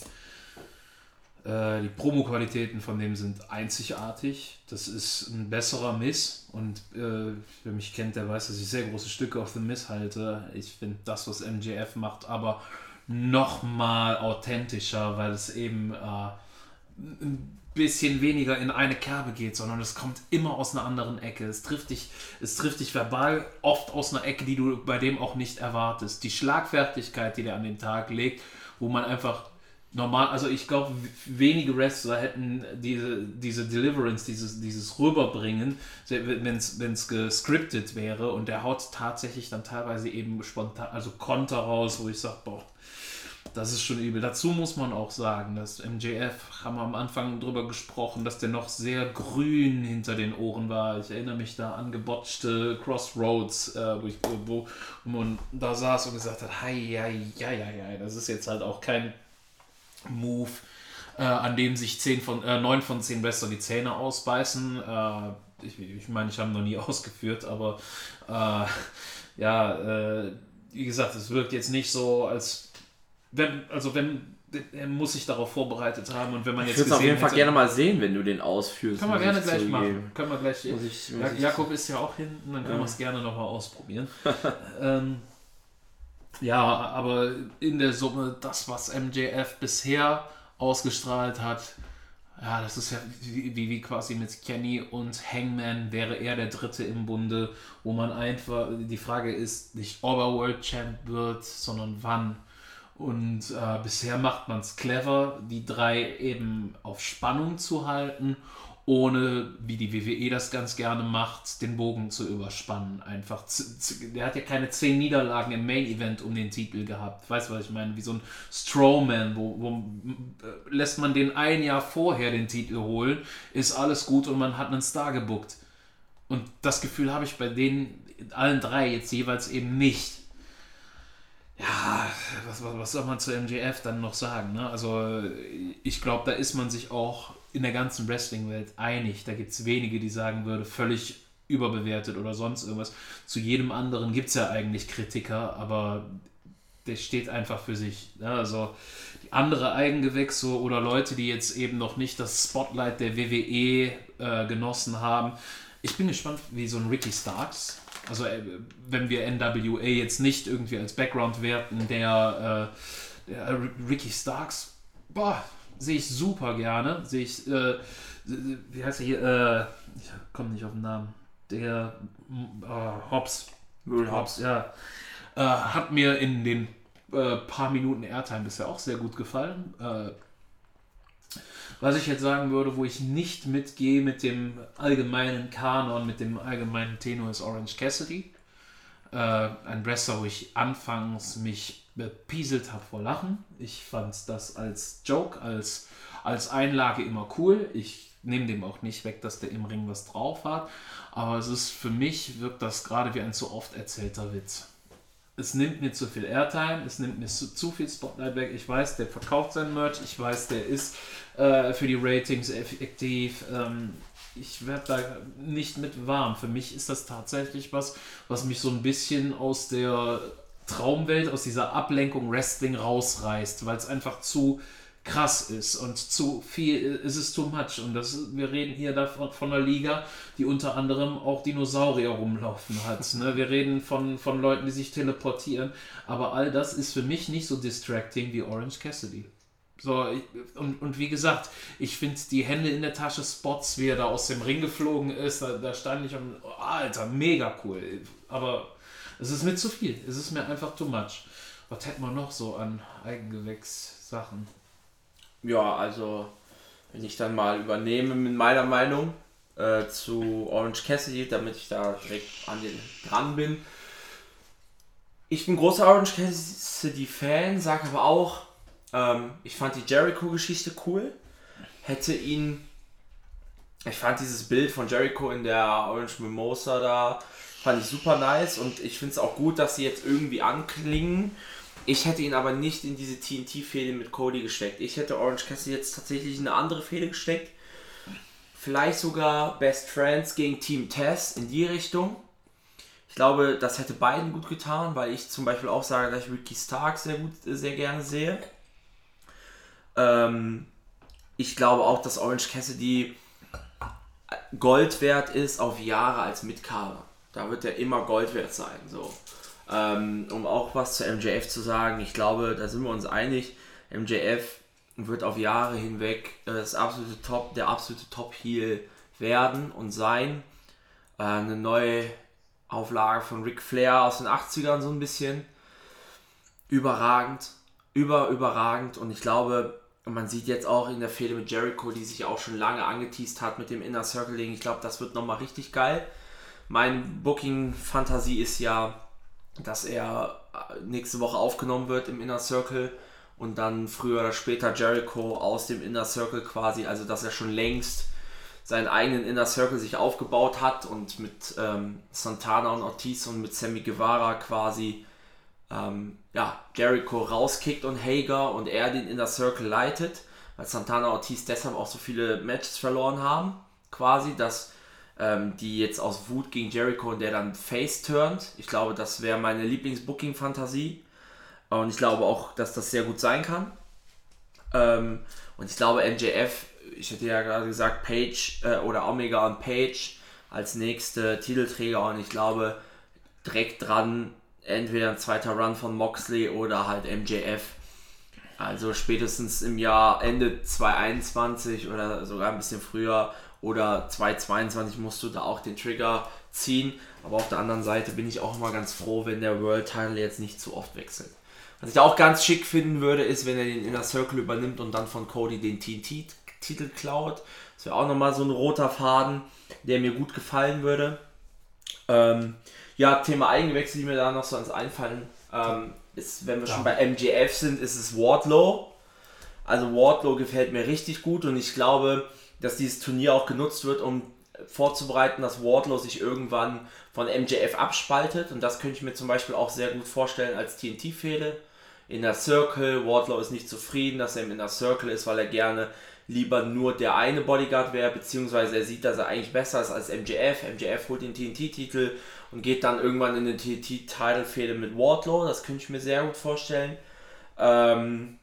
äh, die Promo-Qualitäten von dem sind einzigartig. Das ist ein besserer Miss und äh, wer mich kennt, der weiß, dass ich sehr große Stücke auf The Miss halte. Ich finde das, was MJF macht, aber noch mal authentischer, weil es eben äh, bisschen weniger in eine Kerbe geht, sondern es kommt immer aus einer anderen Ecke. Es trifft dich, es trifft dich verbal oft aus einer Ecke, die du bei dem auch nicht erwartest. Die Schlagfertigkeit, die der an den Tag legt, wo man einfach normal, also ich glaube, wenige Wrestler hätten diese, diese Deliverance, dieses, dieses Rüberbringen, wenn es gescriptet wäre und der haut tatsächlich dann teilweise eben spontan, also Konter raus, wo ich sage, boah, das ist schon übel. Dazu muss man auch sagen, dass MJF, haben wir am Anfang drüber gesprochen, dass der noch sehr grün hinter den Ohren war. Ich erinnere mich da an gebotchte Crossroads, äh, wo, ich, wo man da saß und gesagt hat, hei, hei, hei, hei, das ist jetzt halt auch kein Move, äh, an dem sich 10 von, äh, 9 von 10 Wrestler die Zähne ausbeißen. Äh, ich, ich meine, ich habe noch nie <laughs> ausgeführt, aber äh, ja, äh, wie gesagt, es wirkt jetzt nicht so, als wenn, also wenn er muss sich darauf vorbereitet haben und wenn man jetzt ich würde auf jeden Fall hätte, gerne mal sehen, wenn du den ausführst. Können wir gerne gleich zugeben. machen. Können wir gleich. Muss ich, muss ja, Jakob ist ja auch hinten, dann können ja. wir es gerne nochmal ausprobieren. <laughs> ähm, ja, aber in der Summe, das, was MJF bisher ausgestrahlt hat, ja, das ist ja wie, wie, quasi mit Kenny und Hangman wäre er der Dritte im Bunde, wo man einfach, die Frage ist nicht, ob er World Champ wird, sondern wann. Und äh, bisher macht man es clever, die drei eben auf Spannung zu halten ohne, wie die WWE das ganz gerne macht, den Bogen zu überspannen. Einfach, der hat ja keine zehn Niederlagen im Main Event um den Titel gehabt. Weißt du, was ich meine? Wie so ein Strowman, wo, wo äh, lässt man den ein Jahr vorher den Titel holen, ist alles gut und man hat einen Star gebuckt. Und das Gefühl habe ich bei denen allen drei jetzt jeweils eben nicht. Ja, was, was soll man zu MJF dann noch sagen? Ne? Also ich glaube, da ist man sich auch in der ganzen Wrestling-Welt einig. Da gibt es wenige, die sagen würde, völlig überbewertet oder sonst irgendwas. Zu jedem anderen gibt es ja eigentlich Kritiker, aber der steht einfach für sich. Ne? also andere Eigengewächse oder Leute, die jetzt eben noch nicht das Spotlight der WWE äh, genossen haben. Ich bin gespannt, wie so ein Ricky Starks, also äh, wenn wir NWA jetzt nicht irgendwie als Background werten, der, äh, der Ricky Starks, boah, sehe ich super gerne. Sehe ich, äh, wie heißt er hier? Äh, ich komme nicht auf den Namen. Der äh, Hobbs. Will Hobbs, ja. Äh, hat mir in den äh, paar Minuten Airtime bisher auch sehr gut gefallen. Was ich jetzt sagen würde, wo ich nicht mitgehe mit dem allgemeinen Kanon, mit dem allgemeinen Tenor ist Orange Cassidy. Äh, ein Wrestler, wo ich anfangs mich bepieselt habe vor Lachen. Ich fand das als Joke, als, als Einlage immer cool. Ich nehme dem auch nicht weg, dass der im Ring was drauf hat. Aber es ist für mich, wirkt das gerade wie ein zu oft erzählter Witz. Es nimmt mir zu viel Airtime, es nimmt mir zu, zu viel Spotlight weg. Ich weiß, der verkauft sein Merch, ich weiß, der ist äh, für die Ratings effektiv. Ähm, ich werde da nicht mit warm. Für mich ist das tatsächlich was, was mich so ein bisschen aus der Traumwelt, aus dieser Ablenkung Wrestling rausreißt, weil es einfach zu krass ist und zu viel, es ist too much. Und das, wir reden hier davon, von einer Liga, die unter anderem auch Dinosaurier rumlaufen hat. <laughs> Ne? Wir reden von, von Leuten, die sich teleportieren. Aber all das ist für mich nicht so distracting wie Orange Cassidy. So, und, und wie gesagt, ich finde die Hände in der Tasche Spots, wie er da aus dem Ring geflogen ist, da, da stand ich und, oh, Alter, mega cool. Aber es ist mir zu viel. Es ist mir einfach too much. Was hätten wir noch so an Eigengewächs-Sachen? Ja, also, wenn ich dann mal übernehme mit meiner Meinung äh, zu Orange Cassidy, damit ich da direkt an den dran bin. Ich bin großer Orange Cassidy-Fan, sage aber auch, ähm, ich fand die Jericho-Geschichte cool. Hätte ihn. Ich fand dieses Bild von Jericho in der Orange Mimosa da Fand ich super nice und ich finde es auch gut, dass sie jetzt irgendwie anklingen. Ich hätte ihn aber nicht in diese TNT-Fehde mit Cody gesteckt. Ich hätte Orange Cassidy jetzt tatsächlich in eine andere Fehde gesteckt. Vielleicht sogar Best Friends gegen Team Tess in die Richtung. Ich glaube, das hätte beiden gut getan, weil ich zum Beispiel auch sage, dass ich Ricky Stark sehr gut, sehr gerne sehe. Ähm, ich glaube auch, dass Orange Cassidy Gold wert ist auf Jahre als Mitkader. Da wird er immer Gold wert sein. So. Ähm, um auch was zu MJF zu sagen, ich glaube, da sind wir uns einig. MJF wird auf Jahre hinweg äh, das absolute Top, der absolute Top-Heel werden und sein. Äh, eine neue Auflage von Ric Flair aus den 80ern so ein bisschen. Überragend. Über, überragend. Und ich glaube, man sieht jetzt auch in der Fehde mit Jericho, die sich auch schon lange angeteased hat mit dem Inner Circle Ding. Ich glaube, das wird nochmal richtig geil. Mein Booking-Fantasie ist ja, dass er äh, nächste Woche aufgenommen wird im Inner Circle und dann früher oder später Jericho aus dem Inner Circle quasi, also dass er schon längst seinen eigenen Inner Circle sich aufgebaut hat und mit ähm, Santana und Ortiz und mit Sammy Guevara quasi ähm, ja, Jericho rauskickt und Hager und er den Inner Circle leitet, weil Santana und Ortiz deshalb auch so viele Matches verloren haben, quasi, dass ähm, die jetzt aus Wut gegen Jericho und der dann face turnt. Ich glaube, das wäre meine Lieblings-Booking-Fantasie und ich glaube auch, dass das sehr gut sein kann. Ähm, und ich glaube, MJF ich hätte ja gerade gesagt, Page äh, oder Omega und Page als nächste Titelträger und ich glaube direkt dran entweder ein zweiter Run von Moxley oder halt MJF. Also spätestens im Jahr Ende 2021 oder sogar ein bisschen früher oder 2022 musst du da auch den Trigger ziehen. Aber auf der anderen Seite bin ich auch immer ganz froh, wenn der World Title jetzt nicht zu oft wechselt. Was ich auch ganz schick finden würde, ist, wenn er den Inner Circle übernimmt und dann von Cody den TNT Titel klaut. Das wäre auch nochmal so ein roter Faden, der mir gut gefallen würde. Ähm, ja, Thema Eigengewächse, die mir da noch so ans Einfallen ähm, ist, wenn wir ja. schon bei MGF sind, ist es Wardlow. Also Wardlow gefällt mir richtig gut und ich glaube, dass dieses Turnier auch genutzt wird, um vorzubereiten, dass Wardlow sich irgendwann von MJF abspaltet und das könnte ich mir zum Beispiel auch sehr gut vorstellen als TNT-Fehde. In der Circle, Wardlow ist nicht zufrieden, dass er in der Circle ist, weil er gerne lieber nur der eine Bodyguard wäre, beziehungsweise er sieht, dass er eigentlich besser ist als MJF. MJF holt den TNT-Titel und geht dann irgendwann in den TNT-Title-Fehde mit Wardlow. Das könnte ich mir sehr gut vorstellen. Ähm,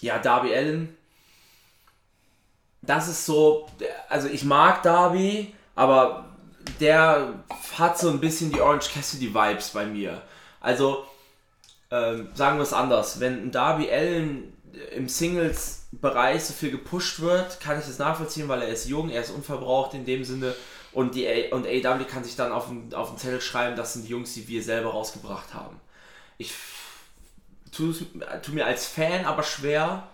ja, Darby Allen. Das ist so, also ich mag Darby, aber der hat so ein bisschen die Orange Cassidy Vibes bei mir. Also, ähm, sagen wir es anders, wenn Darby Allen im Singles-Bereich so viel gepusht wird, kann ich das nachvollziehen, weil er ist jung, er ist unverbraucht in dem Sinne und, die A und AW kann sich dann auf den, auf den Zettel schreiben, das sind die Jungs, die wir selber rausgebracht haben. Ich tue tu mir als Fan aber schwer,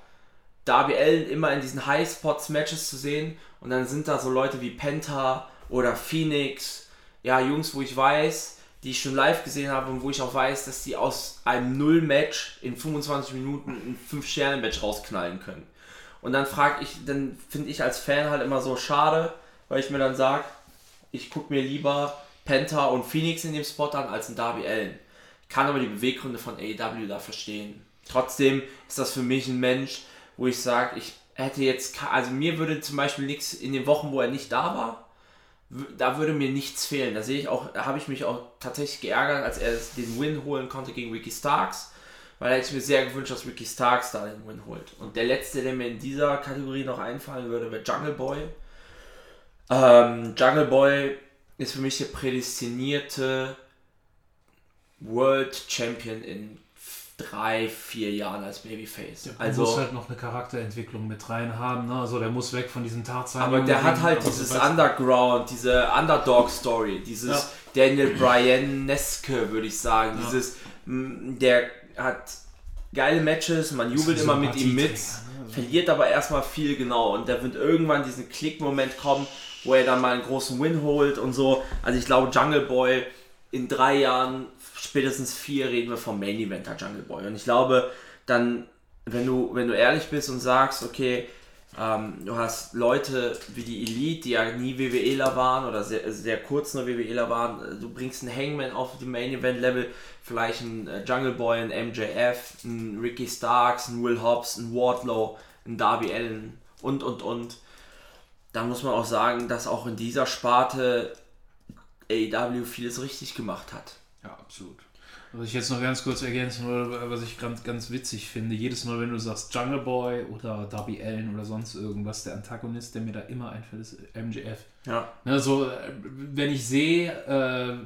Darby Allen immer in diesen High-Spots-Matches zu sehen und dann sind da so Leute wie Penta oder Phoenix, ja, Jungs, wo ich weiß, die ich schon live gesehen habe und wo ich auch weiß, dass die aus einem Null-Match in 25 Minuten ein 5-Sterne-Match rausknallen können. Und dann frage ich, dann finde ich als Fan halt immer so schade, weil ich mir dann sage, ich gucke mir lieber Penta und Phoenix in dem Spot an als ein Darby Allen. Ich kann aber die Beweggründe von AEW da verstehen. Trotzdem ist das für mich ein Mensch, wo ich sage, ich hätte jetzt, also mir würde zum Beispiel nichts in den Wochen, wo er nicht da war, da würde mir nichts fehlen. Da sehe ich auch, da habe ich mich auch tatsächlich geärgert, als er den Win holen konnte gegen Ricky Starks, weil da hätte ich mir sehr gewünscht, dass Ricky Starks da den Win holt. Und der letzte, der mir in dieser Kategorie noch einfallen würde, wäre Jungle Boy. Ähm, Jungle Boy ist für mich der prädestinierte World Champion in drei, vier Jahren als Babyface. Der also muss halt noch eine Charakterentwicklung mit rein haben, ne? Also der muss weg von diesem Tarzan. Aber der hat halt dieses Underground, diese Underdog-Story, dieses ja. Daniel Bryan-eske, würde ich sagen. Ja. Dieses, der hat geile Matches, man jubelt immer mit ihm mit, also verliert aber erstmal viel genau und da wird irgendwann diesen Klick-Moment kommen, wo er dann mal einen großen Win holt und so. Also ich glaube, Jungle Boy in drei Jahren spätestens vier reden wir vom Main Eventer Jungle Boy. Und ich glaube, dann, wenn du, wenn du ehrlich bist und sagst, okay, ähm, du hast Leute wie die Elite, die ja nie WWEler waren oder sehr, sehr kurz nur WWEler waren, du bringst einen Hangman auf dem Main Event Level, vielleicht einen äh, Jungle Boy, einen MJF, einen Ricky Starks, einen Will Hobbs, einen Wardlow, einen Darby Allen und und und. Da muss man auch sagen, dass auch in dieser Sparte AEW vieles richtig gemacht hat. Ja, absolut. Was ich jetzt noch ganz kurz ergänzen würde, was ich ganz, ganz witzig finde, jedes Mal, wenn du sagst Jungle Boy oder Darby Allen oder sonst irgendwas, der Antagonist, der mir da immer einfällt, ist MJF. Ja. Also, wenn ich sehe, äh,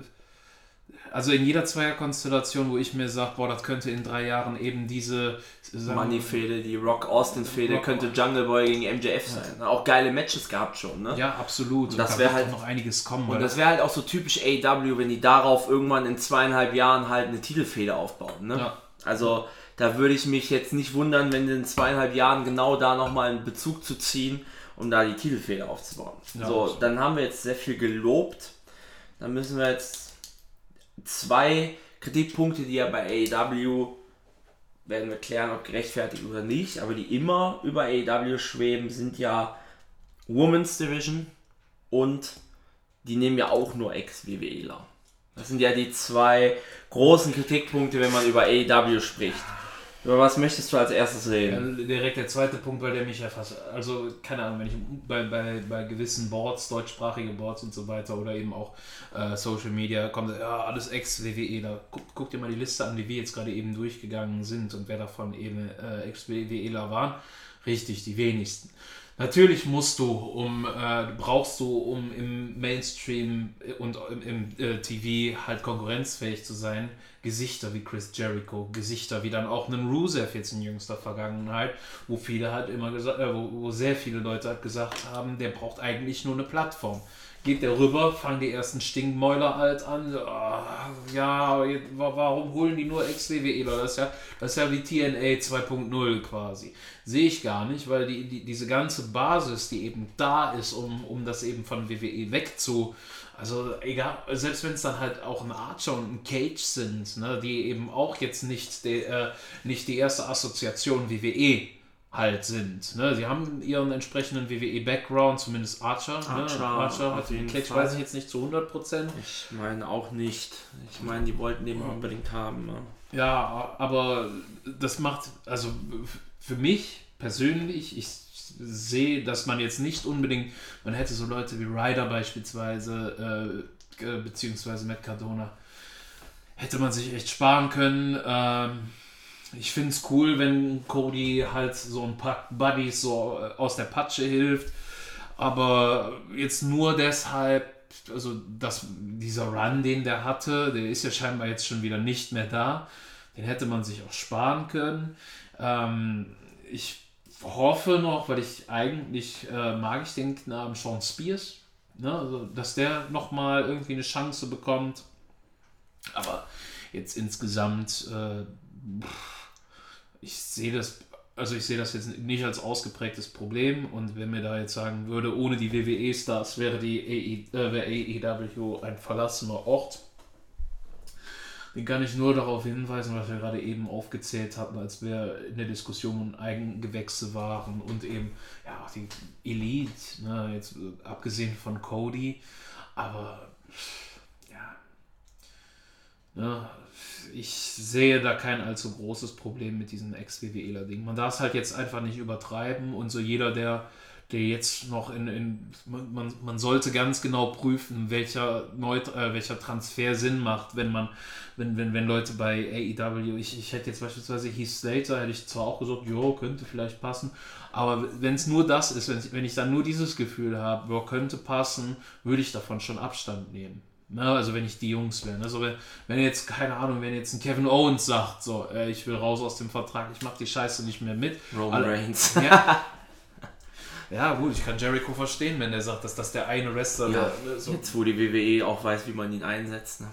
also in jeder Zweierkonstellation, wo ich mir sage, boah, das könnte in drei Jahren eben diese Money-Fehde, die Rock-Austin-Fehde, könnte Jungle Boy gegen MJF sein. Auch geile Matches gehabt schon, ne? Ja, absolut. Und das wäre halt noch einiges kommen. Und das wäre halt auch so typisch AW, wenn die darauf irgendwann in zweieinhalb Jahren halt eine Titelfehde aufbauen, ne? Ja. Also da würde ich mich jetzt nicht wundern, wenn in zweieinhalb Jahren genau da nochmal einen Bezug zu ziehen, um da die Titelfehde aufzubauen. Ja, so, dann haben wir jetzt sehr viel gelobt. Dann müssen wir jetzt zwei Kritikpunkte, die ja bei AEW werden wir klären, ob gerechtfertigt oder nicht, aber die immer über AEW schweben, sind ja Women's Division und die nehmen ja auch nur Ex-WWEler. Das sind ja die zwei großen Kritikpunkte, wenn man über AEW spricht. Über was möchtest du als erstes reden? Ja, direkt der zweite Punkt, weil der mich ja fast, also keine Ahnung, wenn ich bei, bei, bei gewissen Boards, deutschsprachige Boards und so weiter oder eben auch äh, Social Media kommt, ja, alles Ex-WWE, da guck, guck, dir mal die Liste an, die wir jetzt gerade eben durchgegangen sind und wer davon eben äh, Ex-WWEler waren. Richtig, die wenigsten. Natürlich musst du, um äh, brauchst du, um im Mainstream und im, im äh, TV halt konkurrenzfähig zu sein, Gesichter wie Chris Jericho, Gesichter wie dann auch einen Rusev jetzt in jüngster Vergangenheit, wo viele halt immer gesagt, äh, wo, wo sehr viele Leute halt gesagt haben, der braucht eigentlich nur eine Plattform geht der rüber, fangen die ersten Stinkmäuler halt an. Oh, ja, warum holen die nur Ex-WWEler? Das, ist ja, das ist ja wie TNA 2.0 quasi. Sehe ich gar nicht, weil die, die, diese ganze Basis, die eben da ist, um, um das eben von WWE wegzu. Also egal, selbst wenn es dann halt auch ein Archer und ein Cage sind, ne, die eben auch jetzt nicht, de, äh, nicht die erste Assoziation WWE halt sind. Ne? Sie haben ihren entsprechenden WWE-Background, zumindest Archer. Archer, ne? Archer hat den Catch, weiß ich jetzt nicht zu 100%. Ich meine auch nicht. Ich meine, die wollten den unbedingt haben. Ne? Ja, aber das macht, also für mich persönlich, ich sehe, dass man jetzt nicht unbedingt, man hätte so Leute wie Ryder beispielsweise, äh, beziehungsweise Matt Cardona, hätte man sich echt sparen können. Ähm, ich finde es cool, wenn Cody halt so ein paar Buddies so äh, aus der Patsche hilft. Aber jetzt nur deshalb, also das, dieser Run, den der hatte, der ist ja scheinbar jetzt schon wieder nicht mehr da. Den hätte man sich auch sparen können. Ähm, ich hoffe noch, weil ich eigentlich äh, mag ich den Knaben Sean Spears, ne? also, dass der nochmal irgendwie eine Chance bekommt. Aber jetzt insgesamt äh, ich sehe das, also ich sehe das jetzt nicht als ausgeprägtes Problem. Und wenn mir da jetzt sagen würde, ohne die WWE-Stars wäre die AE, äh, AEW ein verlassener Ort, den kann ich nur darauf hinweisen, was wir gerade eben aufgezählt hatten, als wir in der Diskussion Eigengewächse waren und eben ja die Elite, ne, jetzt abgesehen von Cody, aber ne, ich sehe da kein allzu großes Problem mit diesem Ex-WWEler-Ding. Man darf es halt jetzt einfach nicht übertreiben und so jeder, der, der jetzt noch in, in man, man sollte ganz genau prüfen, welcher, Neut äh, welcher Transfer Sinn macht, wenn man, wenn, wenn, wenn Leute bei AEW, ich, ich hätte jetzt beispielsweise Heath Slater, hätte ich zwar auch gesagt, jo, könnte vielleicht passen, aber wenn es nur das ist, wenn, ich dann nur dieses Gefühl habe, könnte passen, würde ich davon schon Abstand nehmen. Ne, also wenn ich die Jungs wäre. Also wenn, wenn jetzt, keine Ahnung, wenn jetzt ein Kevin Owens sagt, so, äh, ich will raus aus dem Vertrag, ich mache die Scheiße nicht mehr mit. Roman Reigns. Ja, ja, gut, ich kann Jericho verstehen, wenn der sagt, dass das der eine Wrestler ja, der, so. Jetzt, wo die WWE auch weiß, wie man ihn einsetzt. Ne?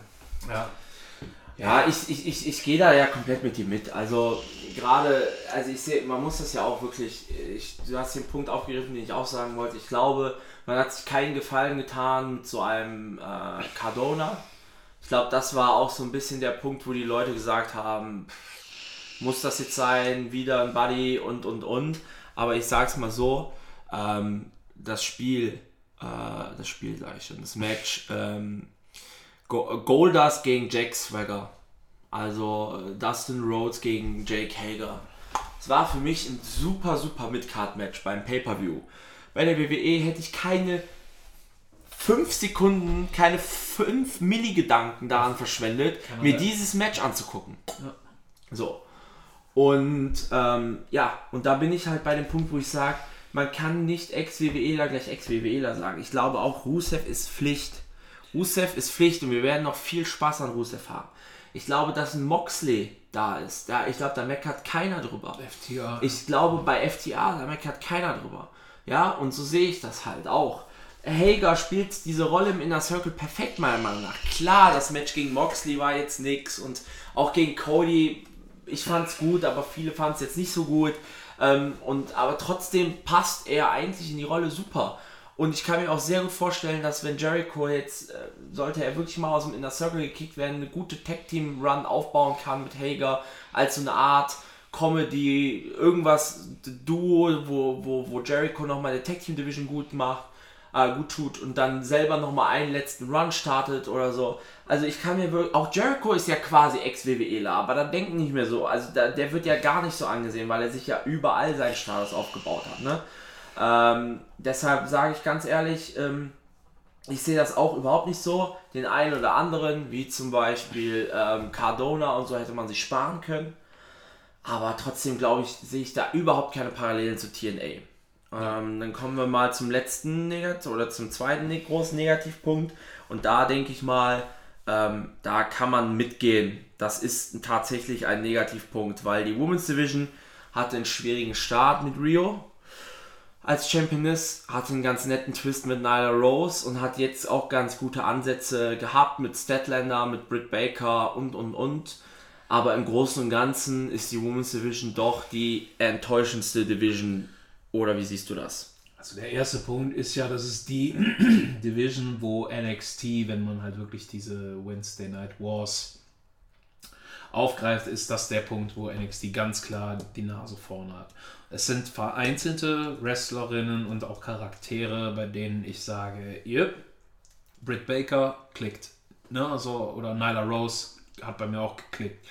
Ja. Ja, ich, ich, ich, ich gehe da ja komplett mit dir mit. Also gerade, also ich sehe, man muss das ja auch wirklich, ich, du hast den Punkt aufgegriffen, den ich auch sagen wollte. Ich glaube, man hat sich keinen Gefallen getan mit so einem äh, Cardona. Ich glaube, das war auch so ein bisschen der Punkt, wo die Leute gesagt haben, muss das jetzt sein, wieder ein Buddy und und und. Aber ich sag's mal so, ähm, das Spiel, äh, das Spiel gleich schon, das Match, ähm, Goldust gegen Jack Swagger. Also äh, Dustin Rhodes gegen Jake Hager. Es war für mich ein super, super Midcard-Match beim Pay-Per-View bei der WWE hätte ich keine 5 Sekunden, keine 5 Milligedanken daran verschwendet, mir dieses Match anzugucken. Ja. So. Und ähm, ja, und da bin ich halt bei dem Punkt, wo ich sage, man kann nicht Ex-WWEler gleich Ex-WWEler sagen. Ich glaube auch, Rusev ist Pflicht. Rusev ist Pflicht und wir werden noch viel Spaß an Rusev haben. Ich glaube, dass ein Moxley da ist. Da, ich glaube, da meckert keiner drüber. FTA. Ich glaube, bei FTA, da meckert keiner drüber. Ja, und so sehe ich das halt auch. Hager spielt diese Rolle im Inner Circle perfekt, meiner Meinung nach. Klar, das Match gegen Moxley war jetzt nix und auch gegen Cody, ich fand es gut, aber viele fanden es jetzt nicht so gut. Ähm, und, aber trotzdem passt er eigentlich in die Rolle super. Und ich kann mir auch sehr gut vorstellen, dass wenn Jericho jetzt, äh, sollte er wirklich mal aus dem Inner Circle gekickt werden, eine gute Tag-Team-Run aufbauen kann mit Hager als so eine Art Comedy, irgendwas Duo, wo, wo, wo Jericho nochmal eine Tag-Team-Division gut macht, äh, gut tut und dann selber nochmal einen letzten Run startet oder so. Also ich kann mir wirklich, auch Jericho ist ja quasi Ex-WWEler, aber da denken nicht mehr so. Also da, der wird ja gar nicht so angesehen, weil er sich ja überall seinen Status aufgebaut hat, ne? Ähm, deshalb sage ich ganz ehrlich, ähm, ich sehe das auch überhaupt nicht so. Den einen oder anderen, wie zum Beispiel ähm, Cardona und so, hätte man sich sparen können. Aber trotzdem glaube ich, sehe ich da überhaupt keine Parallelen zu TNA. Ähm, dann kommen wir mal zum letzten Negat oder zum zweiten ne großen Negativpunkt. Und da denke ich mal, ähm, da kann man mitgehen. Das ist tatsächlich ein Negativpunkt, weil die Women's Division hatte einen schwierigen Start mit Rio als Championess, hatte einen ganz netten Twist mit Nyla Rose und hat jetzt auch ganz gute Ansätze gehabt mit Statlander, mit Britt Baker und und und. Aber im Großen und Ganzen ist die Women's Division doch die enttäuschendste Division. Oder wie siehst du das? Also der erste Punkt ist ja, dass es die <clears throat> Division, wo NXT, wenn man halt wirklich diese Wednesday Night Wars aufgreift, ist das der Punkt, wo NXT ganz klar die Nase vorne hat. Es sind vereinzelte Wrestlerinnen und auch Charaktere, bei denen ich sage, yep, Britt Baker klickt. Ne? Also, oder Nyla Rose hat bei mir auch geklickt.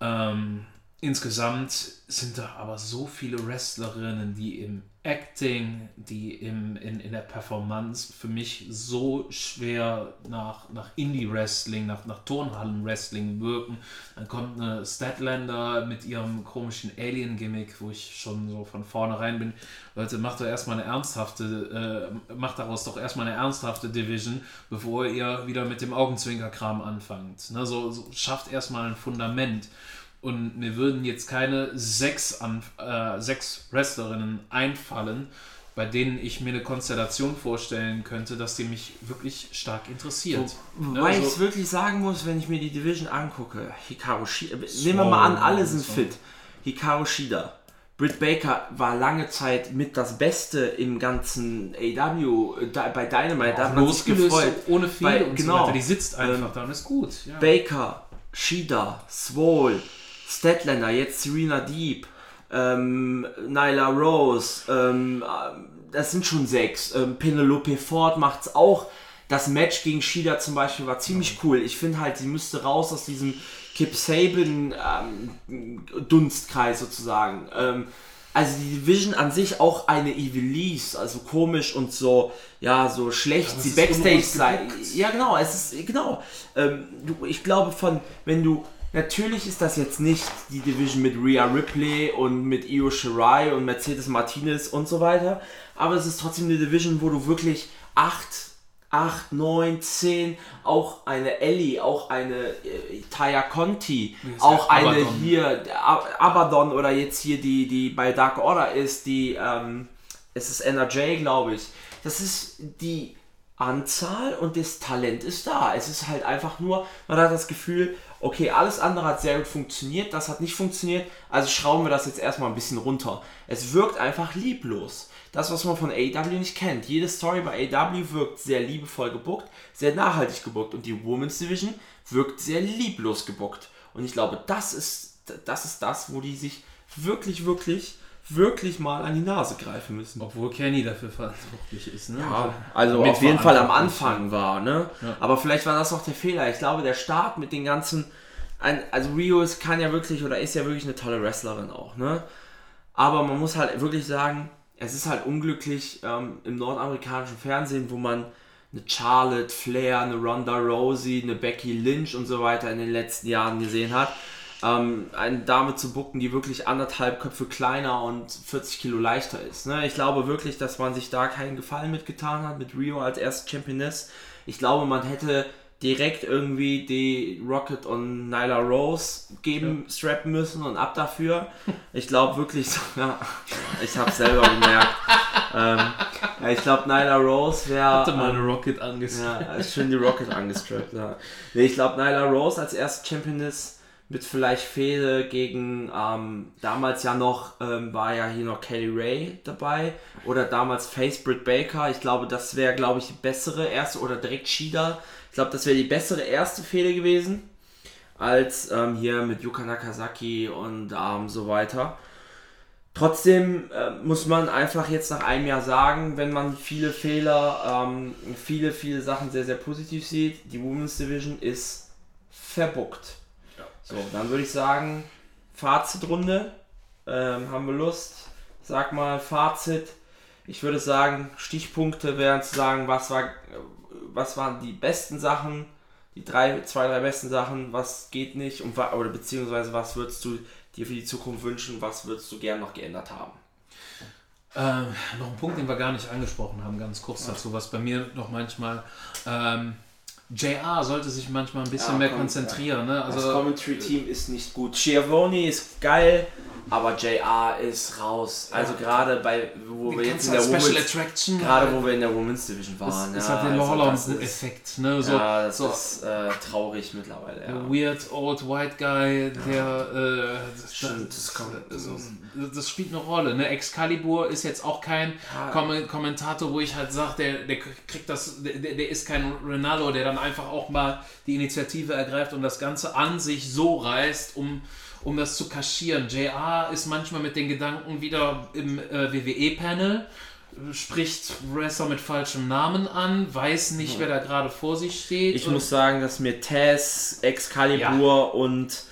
Ähm, insgesamt sind da aber so viele Wrestlerinnen, die im Acting, die im, in, in der Performance für mich so schwer nach, nach Indie-Wrestling, nach, nach Turnhallen-Wrestling wirken. Dann kommt eine Statlander mit ihrem komischen Alien-Gimmick, wo ich schon so von vornherein bin. Leute, macht doch erstmal eine ernsthafte, äh, macht daraus doch erstmal eine ernsthafte Division, bevor ihr wieder mit dem Augenzwinkerkram anfangt. Ne, so, so schafft erstmal ein Fundament. Und mir würden jetzt keine sechs, äh, sechs Wrestlerinnen einfallen, bei denen ich mir eine Konstellation vorstellen könnte, dass die mich wirklich stark interessiert. So, ne? Weil so, ich es wirklich sagen muss, wenn ich mir die Division angucke, Hikaru Shida, nehmen wir mal an, alle sind fit. Hikaru Shida, Britt Baker war lange Zeit mit das Beste im ganzen AW bei Dynamite. Da hat man sich gefreut. Ohne Fehler und genau, so weiter. Die sitzt einfach ähm, da und ist gut. Ja. Baker, Shida, Swole, Statlander, jetzt Serena Deep, ähm, Nyla Rose, ähm, das sind schon sechs. Ähm, Penelope Ford macht es auch. Das Match gegen Shida zum Beispiel war ziemlich cool. Ich finde halt, sie müsste raus aus diesem Kip Saban ähm, Dunstkreis sozusagen. Ähm, also die Division an sich auch eine Evilise, also komisch und so, ja, so schlecht sie Backstage sei. Ja, genau, es ist, genau. Ähm, du, ich glaube von, wenn du Natürlich ist das jetzt nicht die Division mit Rhea Ripley und mit Io Shirai und Mercedes Martinez und so weiter, aber es ist trotzdem eine Division, wo du wirklich 8, 8, 9, 10, auch eine Ellie, auch eine äh, Taya Conti, auch eine Abaddon. hier, Abaddon oder jetzt hier die, die bei Dark Order ist, die, ähm, es ist NRJ, glaube ich. Das ist die Anzahl und das Talent ist da. Es ist halt einfach nur, man hat das Gefühl, okay, alles andere hat sehr gut funktioniert, das hat nicht funktioniert, also schrauben wir das jetzt erstmal ein bisschen runter. Es wirkt einfach lieblos. Das, was man von AW nicht kennt. Jede Story bei AW wirkt sehr liebevoll gebuckt, sehr nachhaltig gebuckt und die Women's Division wirkt sehr lieblos gebuckt. Und ich glaube, das ist, das ist das, wo die sich wirklich, wirklich wirklich mal an die Nase greifen müssen. Obwohl Kenny dafür verantwortlich ist. Ne? Ja, also, also auf jeden Fall am Anfang war. Ne? Ja. Aber vielleicht war das auch der Fehler. Ich glaube, der Start mit den ganzen. Also Rio ist, kann ja wirklich oder ist ja wirklich eine tolle Wrestlerin auch. Ne? Aber man muss halt wirklich sagen, es ist halt unglücklich ähm, im nordamerikanischen Fernsehen, wo man eine Charlotte Flair, eine Ronda Rousey, eine Becky Lynch und so weiter in den letzten Jahren gesehen hat ähm, eine Dame zu bucken, die wirklich anderthalb Köpfe kleiner und 40 Kilo leichter ist. Ne? Ich glaube wirklich, dass man sich da keinen Gefallen mitgetan hat mit Rio als erste Championess. Ich glaube, man hätte direkt irgendwie die Rocket und Nyla Rose geben, ja. strappen müssen und ab dafür. Ich glaube wirklich, <laughs> ja, ich habe selber gemerkt. ähm, ja, ich glaube, Nyla Rose wäre. Hatte mal eine Rocket angestrappt. Ja, schön die Rocket angestrappt. Ja. Nee, ich glaube, Nyla Rose als erste Championess mit vielleicht Fehde gegen ähm, damals ja noch ähm, war ja hier noch Kelly Ray dabei oder damals Face Britt Baker. Ich glaube, das wäre glaube ich die bessere erste oder direkt Shida ich glaube, das wäre die bessere erste Fehde gewesen, als ähm, hier mit Yuka Nakazaki und ähm, so weiter. Trotzdem äh, muss man einfach jetzt nach einem Jahr sagen, wenn man viele Fehler, ähm, viele, viele Sachen sehr, sehr positiv sieht, die Women's Division ist verbuckt. So, dann würde ich sagen, Fazitrunde. Ähm, haben wir Lust? Sag mal Fazit. Ich würde sagen, Stichpunkte wären zu sagen, was war, was waren die besten Sachen, die drei, zwei, drei besten Sachen, was geht nicht und oder beziehungsweise was würdest du dir für die Zukunft wünschen, was würdest du gern noch geändert haben? Ähm, noch ein Punkt, den wir gar nicht angesprochen haben, ganz kurz dazu, was bei mir noch manchmal ähm, JR sollte sich manchmal ein bisschen ja, mehr konzentrieren. Ja. Ne? Also, das Commentary-Team ist nicht gut. Schiavoni ist geil, aber JR ist raus. Also ja. gerade bei, wo wir jetzt in der Special Attraction, gerade wo wir in der Women's Division waren. Das, ja, hat den also Effekt. Ne? So, ja, das so ist äh, traurig mittlerweile. Ja. Weird old white guy, der äh, das, Stimmt, das, das, das, spielt eine Rolle. Ne? Excalibur ist jetzt auch kein Kom Kommentator, wo ich halt sage, der, der kriegt das, der, der ist kein Ronaldo, der dann einfach auch mal die Initiative ergreift und das Ganze an sich so reißt, um um das zu kaschieren. JR ist manchmal mit den Gedanken wieder im äh, WWE-Panel, spricht Wrestler mit falschem Namen an, weiß nicht, wer da gerade vor sich steht. Ich muss sagen, dass mir Taz, Excalibur ja. und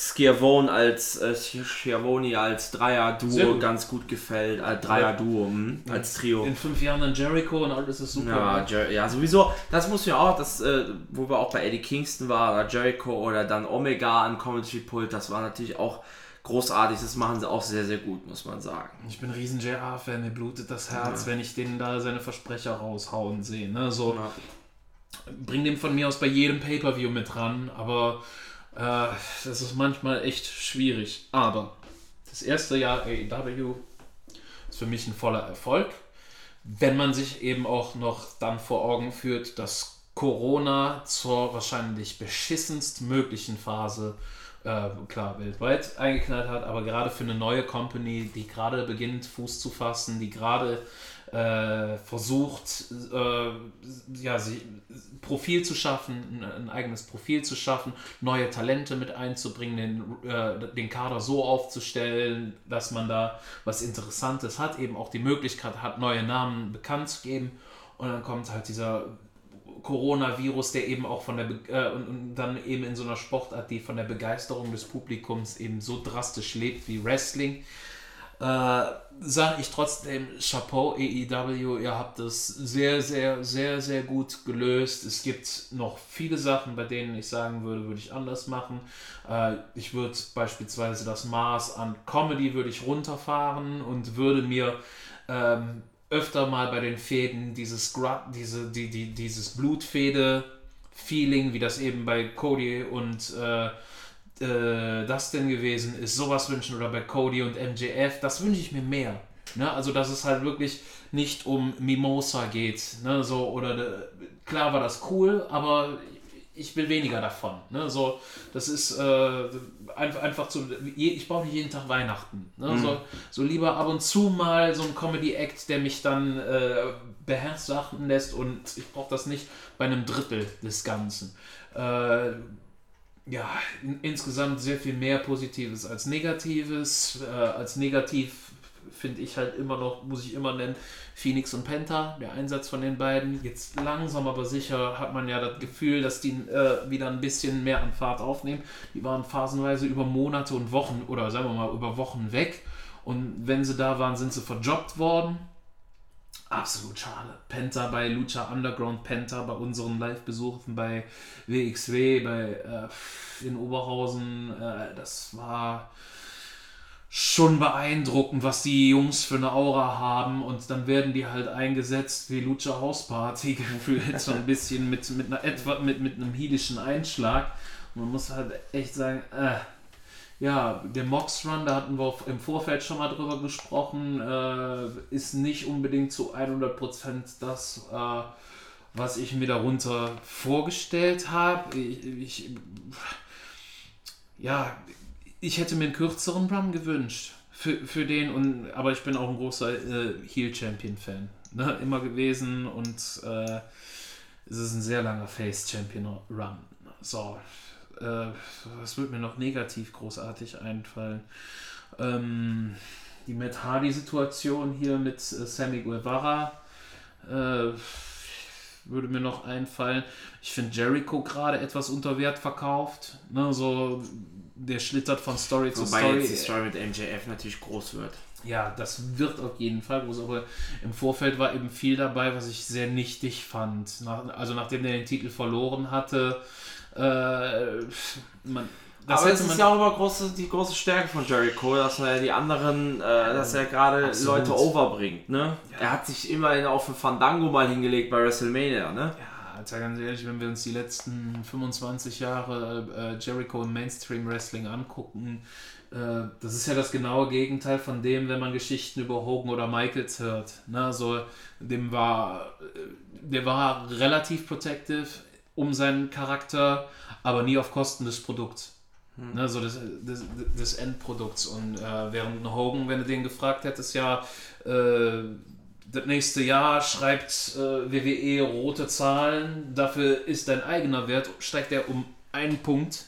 Schiavone als äh, Schiavoni als Dreier-Duo gut. ganz gut gefällt. Äh, Dreier-Duo, hm, als Trio. In fünf Jahren dann Jericho und alles ist super. Ja, ja sowieso. Das muss ja auch, das, äh, wo wir auch bei Eddie Kingston waren, oder Jericho oder dann Omega am Commentary-Pult, das war natürlich auch großartig. Das machen sie auch sehr, sehr gut, muss man sagen. Ich bin ein riesen JR-Fan, mir blutet das Herz, ja. wenn ich denen da seine Versprecher raushauen sehe. Ne? So, ja. Bring dem von mir aus bei jedem Pay-Per-View mit ran, aber äh, das ist manchmal echt schwierig. Aber das erste Jahr AEW ist für mich ein voller Erfolg. Wenn man sich eben auch noch dann vor Augen führt, dass Corona zur wahrscheinlich beschissenst möglichen Phase äh, klar weltweit eingeknallt hat, aber gerade für eine neue Company, die gerade beginnt Fuß zu fassen, die gerade äh, versucht, äh, ja, sie, Profil zu schaffen, ein, eigenes Profil zu schaffen, neue Talente mit einzubringen, den, äh, den Kader so aufzustellen, dass man da was Interessantes hat, eben auch die Möglichkeit hat, neue Namen bekannt zu geben. Und dann kommt halt dieser Coronavirus, der eben auch von der Be äh, und, und, dann eben in so einer Sportart, die von der Begeisterung des Publikums eben so drastisch lebt wie Wrestling, äh, sage ich trotzdem Chapeau AEW, ihr habt das sehr, sehr, sehr, sehr gut gelöst. Es gibt noch viele Sachen, bei denen ich sagen würde, würde ich anders machen. Äh, ich würde beispielsweise das Maß an Comedy würde ich runterfahren und würde mir ähm, öfter mal bei den Fäden dieses, diese, die, die, dieses Blutfäde-Feeling, wie das eben bei Cody und äh, äh, das denn gewesen ist, sowas wünschen oder bei Cody und MJF, das wünsche ich mir mehr. Ne? Also, dass es halt wirklich nicht um Mimosa geht. Ne? So, oder de, klar war das cool, aber ich will weniger davon. Ne? So, das ist äh, einfach, einfach zu. Ich brauche nicht jeden Tag Weihnachten. Ne? Mhm. So, so lieber ab und zu mal so ein Comedy-Act, der mich dann äh, beherrschen lässt und ich brauche das nicht bei einem Drittel des Ganzen. Äh, ja, in, insgesamt sehr viel mehr Positives als Negatives. Äh, als negativ finde ich halt immer noch, muss ich immer nennen, Phoenix und Penta, der Einsatz von den beiden. Jetzt langsam aber sicher hat man ja das Gefühl, dass die äh, wieder ein bisschen mehr an Fahrt aufnehmen. Die waren phasenweise über Monate und Wochen oder sagen wir mal über Wochen weg. Und wenn sie da waren, sind sie verjobbt worden. Absolut schade. Penta bei Lucha Underground, Penta bei unseren Live-Besuchen bei WXW, bei äh, in Oberhausen. Äh, das war schon beeindruckend, was die Jungs für eine Aura haben und dann werden die halt eingesetzt wie Lucha House Party <laughs> gefühlt so ein bisschen mit, mit einer etwa mit, mit einem hielischen Einschlag. Und man muss halt echt sagen, äh, ja, der Mox Run, da hatten wir im Vorfeld schon mal drüber gesprochen, äh, ist nicht unbedingt zu 100% das, äh, was ich mir darunter vorgestellt habe. Ich, ich, ja, ich hätte mir einen kürzeren Run gewünscht für, für den, und, aber ich bin auch ein großer äh, Heel Champion Fan. Ne? Immer gewesen und äh, es ist ein sehr langer Face Champion Run. So, äh, was wird mir noch negativ großartig einfallen? Ähm, die Matt Hardy-Situation hier mit äh, Sammy Guevara äh, würde mir noch einfallen. Ich finde Jericho gerade etwas unter Wert verkauft. Ne, so, der schlittert von Story Wobei zu Story. Wobei jetzt die Story mit MJF natürlich groß wird. Ja, das wird auf jeden Fall groß, aber im Vorfeld war eben viel dabei, was ich sehr nichtig fand. Nach, also nachdem er den Titel verloren hatte, äh, man, das aber es ist ja auch immer große, die große Stärke von Jericho, dass er die anderen, äh, dass er gerade Leute overbringt. Ne? Ja. Er hat sich immerhin auf ein Fandango mal hingelegt bei WrestleMania. Ne? Ja, also ganz ehrlich, wenn wir uns die letzten 25 Jahre äh, Jericho im Mainstream Wrestling angucken, äh, das ist ja das genaue Gegenteil von dem, wenn man Geschichten über Hogan oder Michaels hört. Ne? Also, dem war, äh, der war relativ protective um seinen Charakter, aber nie auf Kosten des Produkts. Hm. Ne, so des, des, des Endprodukts. Und äh, während Hogan, wenn du den gefragt hättest, ja, äh, das nächste Jahr schreibt äh, WWE rote Zahlen, dafür ist dein eigener Wert, steigt er um einen Punkt.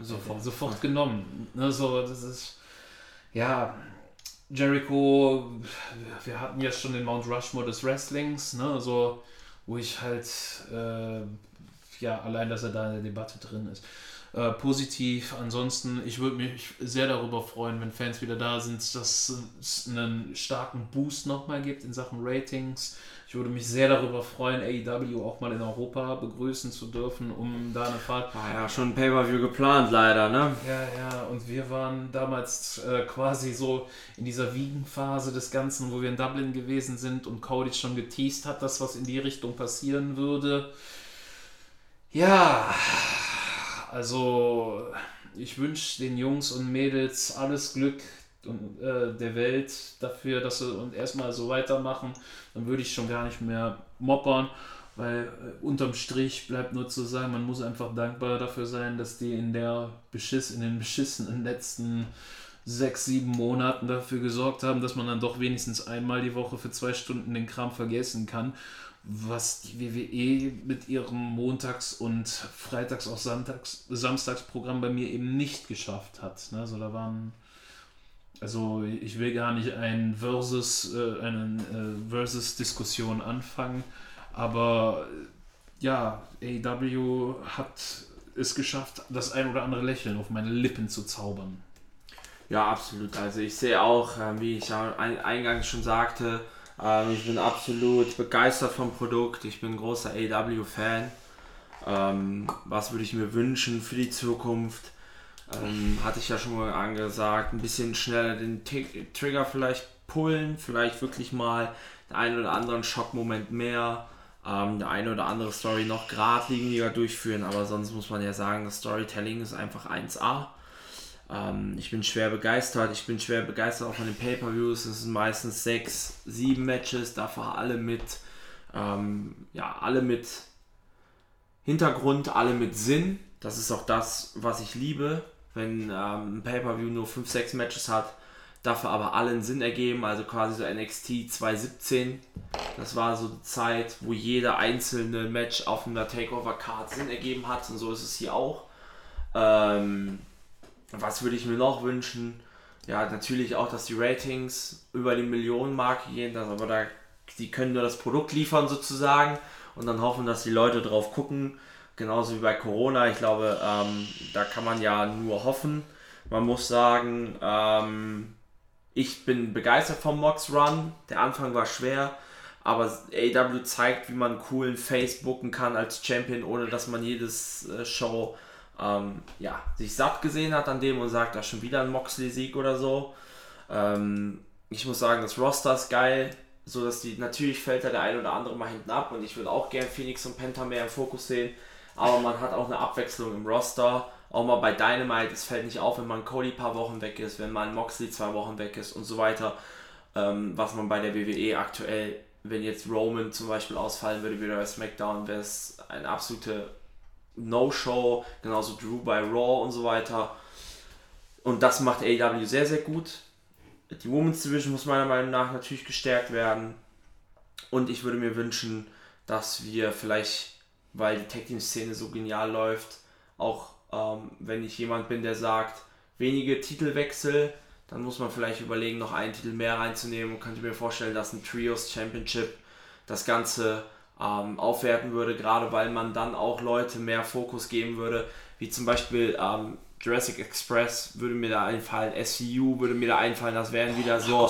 Sofort, sofort genommen. Ne, so, das ist, ja, Jericho, wir hatten ja schon den Mount Rushmore des Wrestlings, ne, so, wo ich halt äh, ja, allein, dass er da in der Debatte drin ist. Äh, positiv. Ansonsten, ich würde mich sehr darüber freuen, wenn Fans wieder da sind, dass es einen starken Boost nochmal gibt in Sachen Ratings. Ich würde mich sehr darüber freuen, AEW auch mal in Europa begrüßen zu dürfen, um da eine Fahrt. War ja schon ein Pay-Per-View geplant, leider, ne? Ja, ja, und wir waren damals äh, quasi so in dieser Wiegenphase des Ganzen, wo wir in Dublin gewesen sind und Cody schon geteased hat, dass was in die Richtung passieren würde. Ja, also ich wünsche den Jungs und Mädels alles Glück und, äh, der Welt dafür, dass sie und erstmal so weitermachen. Dann würde ich schon gar nicht mehr moppern, weil äh, unterm Strich bleibt nur zu sagen, man muss einfach dankbar dafür sein, dass die in der Beschiss, in den beschissenen letzten sechs, sieben Monaten dafür gesorgt haben, dass man dann doch wenigstens einmal die Woche für zwei Stunden den Kram vergessen kann was die WWE mit ihrem Montags- und Freitags- auch Samstags, Samstagsprogramm bei mir eben nicht geschafft hat. Ne? Also da waren, also ich will gar nicht ein Versus, äh, eine äh, Versus-Diskussion anfangen, aber ja, AEW hat es geschafft, das ein oder andere Lächeln auf meine Lippen zu zaubern. Ja, absolut. Also ich sehe auch, äh, wie ich eingangs schon sagte, ähm, ich bin absolut begeistert vom Produkt. Ich bin großer AW-Fan. Ähm, was würde ich mir wünschen für die Zukunft? Ähm, hatte ich ja schon mal angesagt, ein bisschen schneller den T Trigger vielleicht pullen, vielleicht wirklich mal den einen oder anderen Schockmoment mehr, ähm, der eine oder andere Story noch geradliniger durchführen, aber sonst muss man ja sagen, das Storytelling ist einfach 1A. Ähm, ich bin schwer begeistert. Ich bin schwer begeistert auch von den Pay-Per-Views. Es sind meistens sechs, sieben Matches, dafür alle mit, ähm, ja, alle mit Hintergrund, alle mit Sinn. Das ist auch das, was ich liebe, wenn ähm, ein Pay-Per-View nur fünf, sechs Matches hat, dafür aber alle einen Sinn ergeben. Also quasi so NXT 2017. Das war so die Zeit, wo jeder einzelne Match auf einer Takeover-Card Sinn ergeben hat. Und so ist es hier auch. Ähm, was würde ich mir noch wünschen? Ja, natürlich auch, dass die Ratings über die Millionenmarke gehen, das, aber da, die können nur das Produkt liefern sozusagen und dann hoffen, dass die Leute drauf gucken. Genauso wie bei Corona. Ich glaube, ähm, da kann man ja nur hoffen. Man muss sagen, ähm, ich bin begeistert vom Mox Run. Der Anfang war schwer, aber AW zeigt, wie man coolen Face booken kann als Champion, ohne dass man jedes äh, Show ähm, ja, sich satt gesehen hat an dem und sagt, da ist schon wieder ein Moxley-Sieg oder so. Ähm, ich muss sagen, das Roster ist geil, so dass die, natürlich fällt da der ein oder andere mal hinten ab und ich würde auch gern Phoenix und Penta mehr im Fokus sehen, aber man hat auch eine Abwechslung im Roster. Auch mal bei Dynamite, es fällt nicht auf, wenn man Cody paar Wochen weg ist, wenn man Moxley zwei Wochen weg ist und so weiter. Ähm, was man bei der WWE aktuell, wenn jetzt Roman zum Beispiel ausfallen würde, wieder bei SmackDown, wäre es eine absolute No-Show, genauso Drew bei Raw und so weiter. Und das macht AEW sehr, sehr gut. Die Women's Division muss meiner Meinung nach natürlich gestärkt werden. Und ich würde mir wünschen, dass wir vielleicht, weil die Tag Team Szene so genial läuft, auch ähm, wenn ich jemand bin, der sagt, wenige Titelwechsel, dann muss man vielleicht überlegen, noch einen Titel mehr reinzunehmen und könnte mir vorstellen, dass ein Trios Championship das Ganze ähm, aufwerten würde, gerade weil man dann auch Leute mehr Fokus geben würde, wie zum Beispiel ähm, Jurassic Express würde mir da einfallen, SCU würde mir da einfallen, das wären wieder so.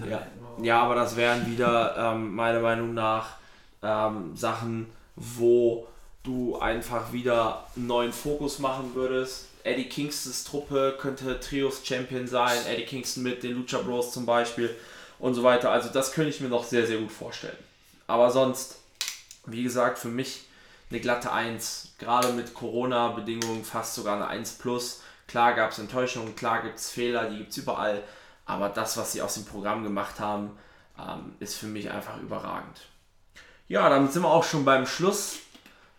Ne? Ja, ja, aber das wären wieder ähm, meiner Meinung nach ähm, Sachen, wo du einfach wieder einen neuen Fokus machen würdest. Eddie Kingstons Truppe könnte Trios Champion sein, Eddie Kingston mit den Lucha Bros zum Beispiel und so weiter. Also das könnte ich mir noch sehr, sehr gut vorstellen. Aber sonst, wie gesagt, für mich eine glatte 1. Gerade mit Corona-Bedingungen fast sogar eine 1 plus. Klar gab es Enttäuschungen, klar gibt es Fehler, die gibt es überall. Aber das, was sie aus dem Programm gemacht haben, ähm, ist für mich einfach überragend. Ja, damit sind wir auch schon beim Schluss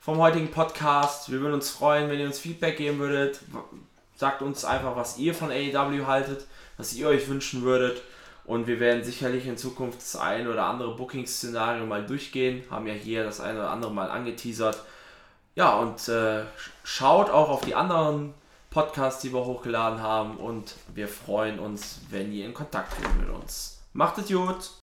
vom heutigen Podcast. Wir würden uns freuen, wenn ihr uns Feedback geben würdet. Sagt uns einfach, was ihr von AEW haltet, was ihr euch wünschen würdet. Und wir werden sicherlich in Zukunft das ein oder andere Booking-Szenario mal durchgehen. Haben ja hier das eine oder andere mal angeteasert. Ja, und äh, schaut auch auf die anderen Podcasts, die wir hochgeladen haben. Und wir freuen uns, wenn ihr in Kontakt geht mit uns. Macht es gut!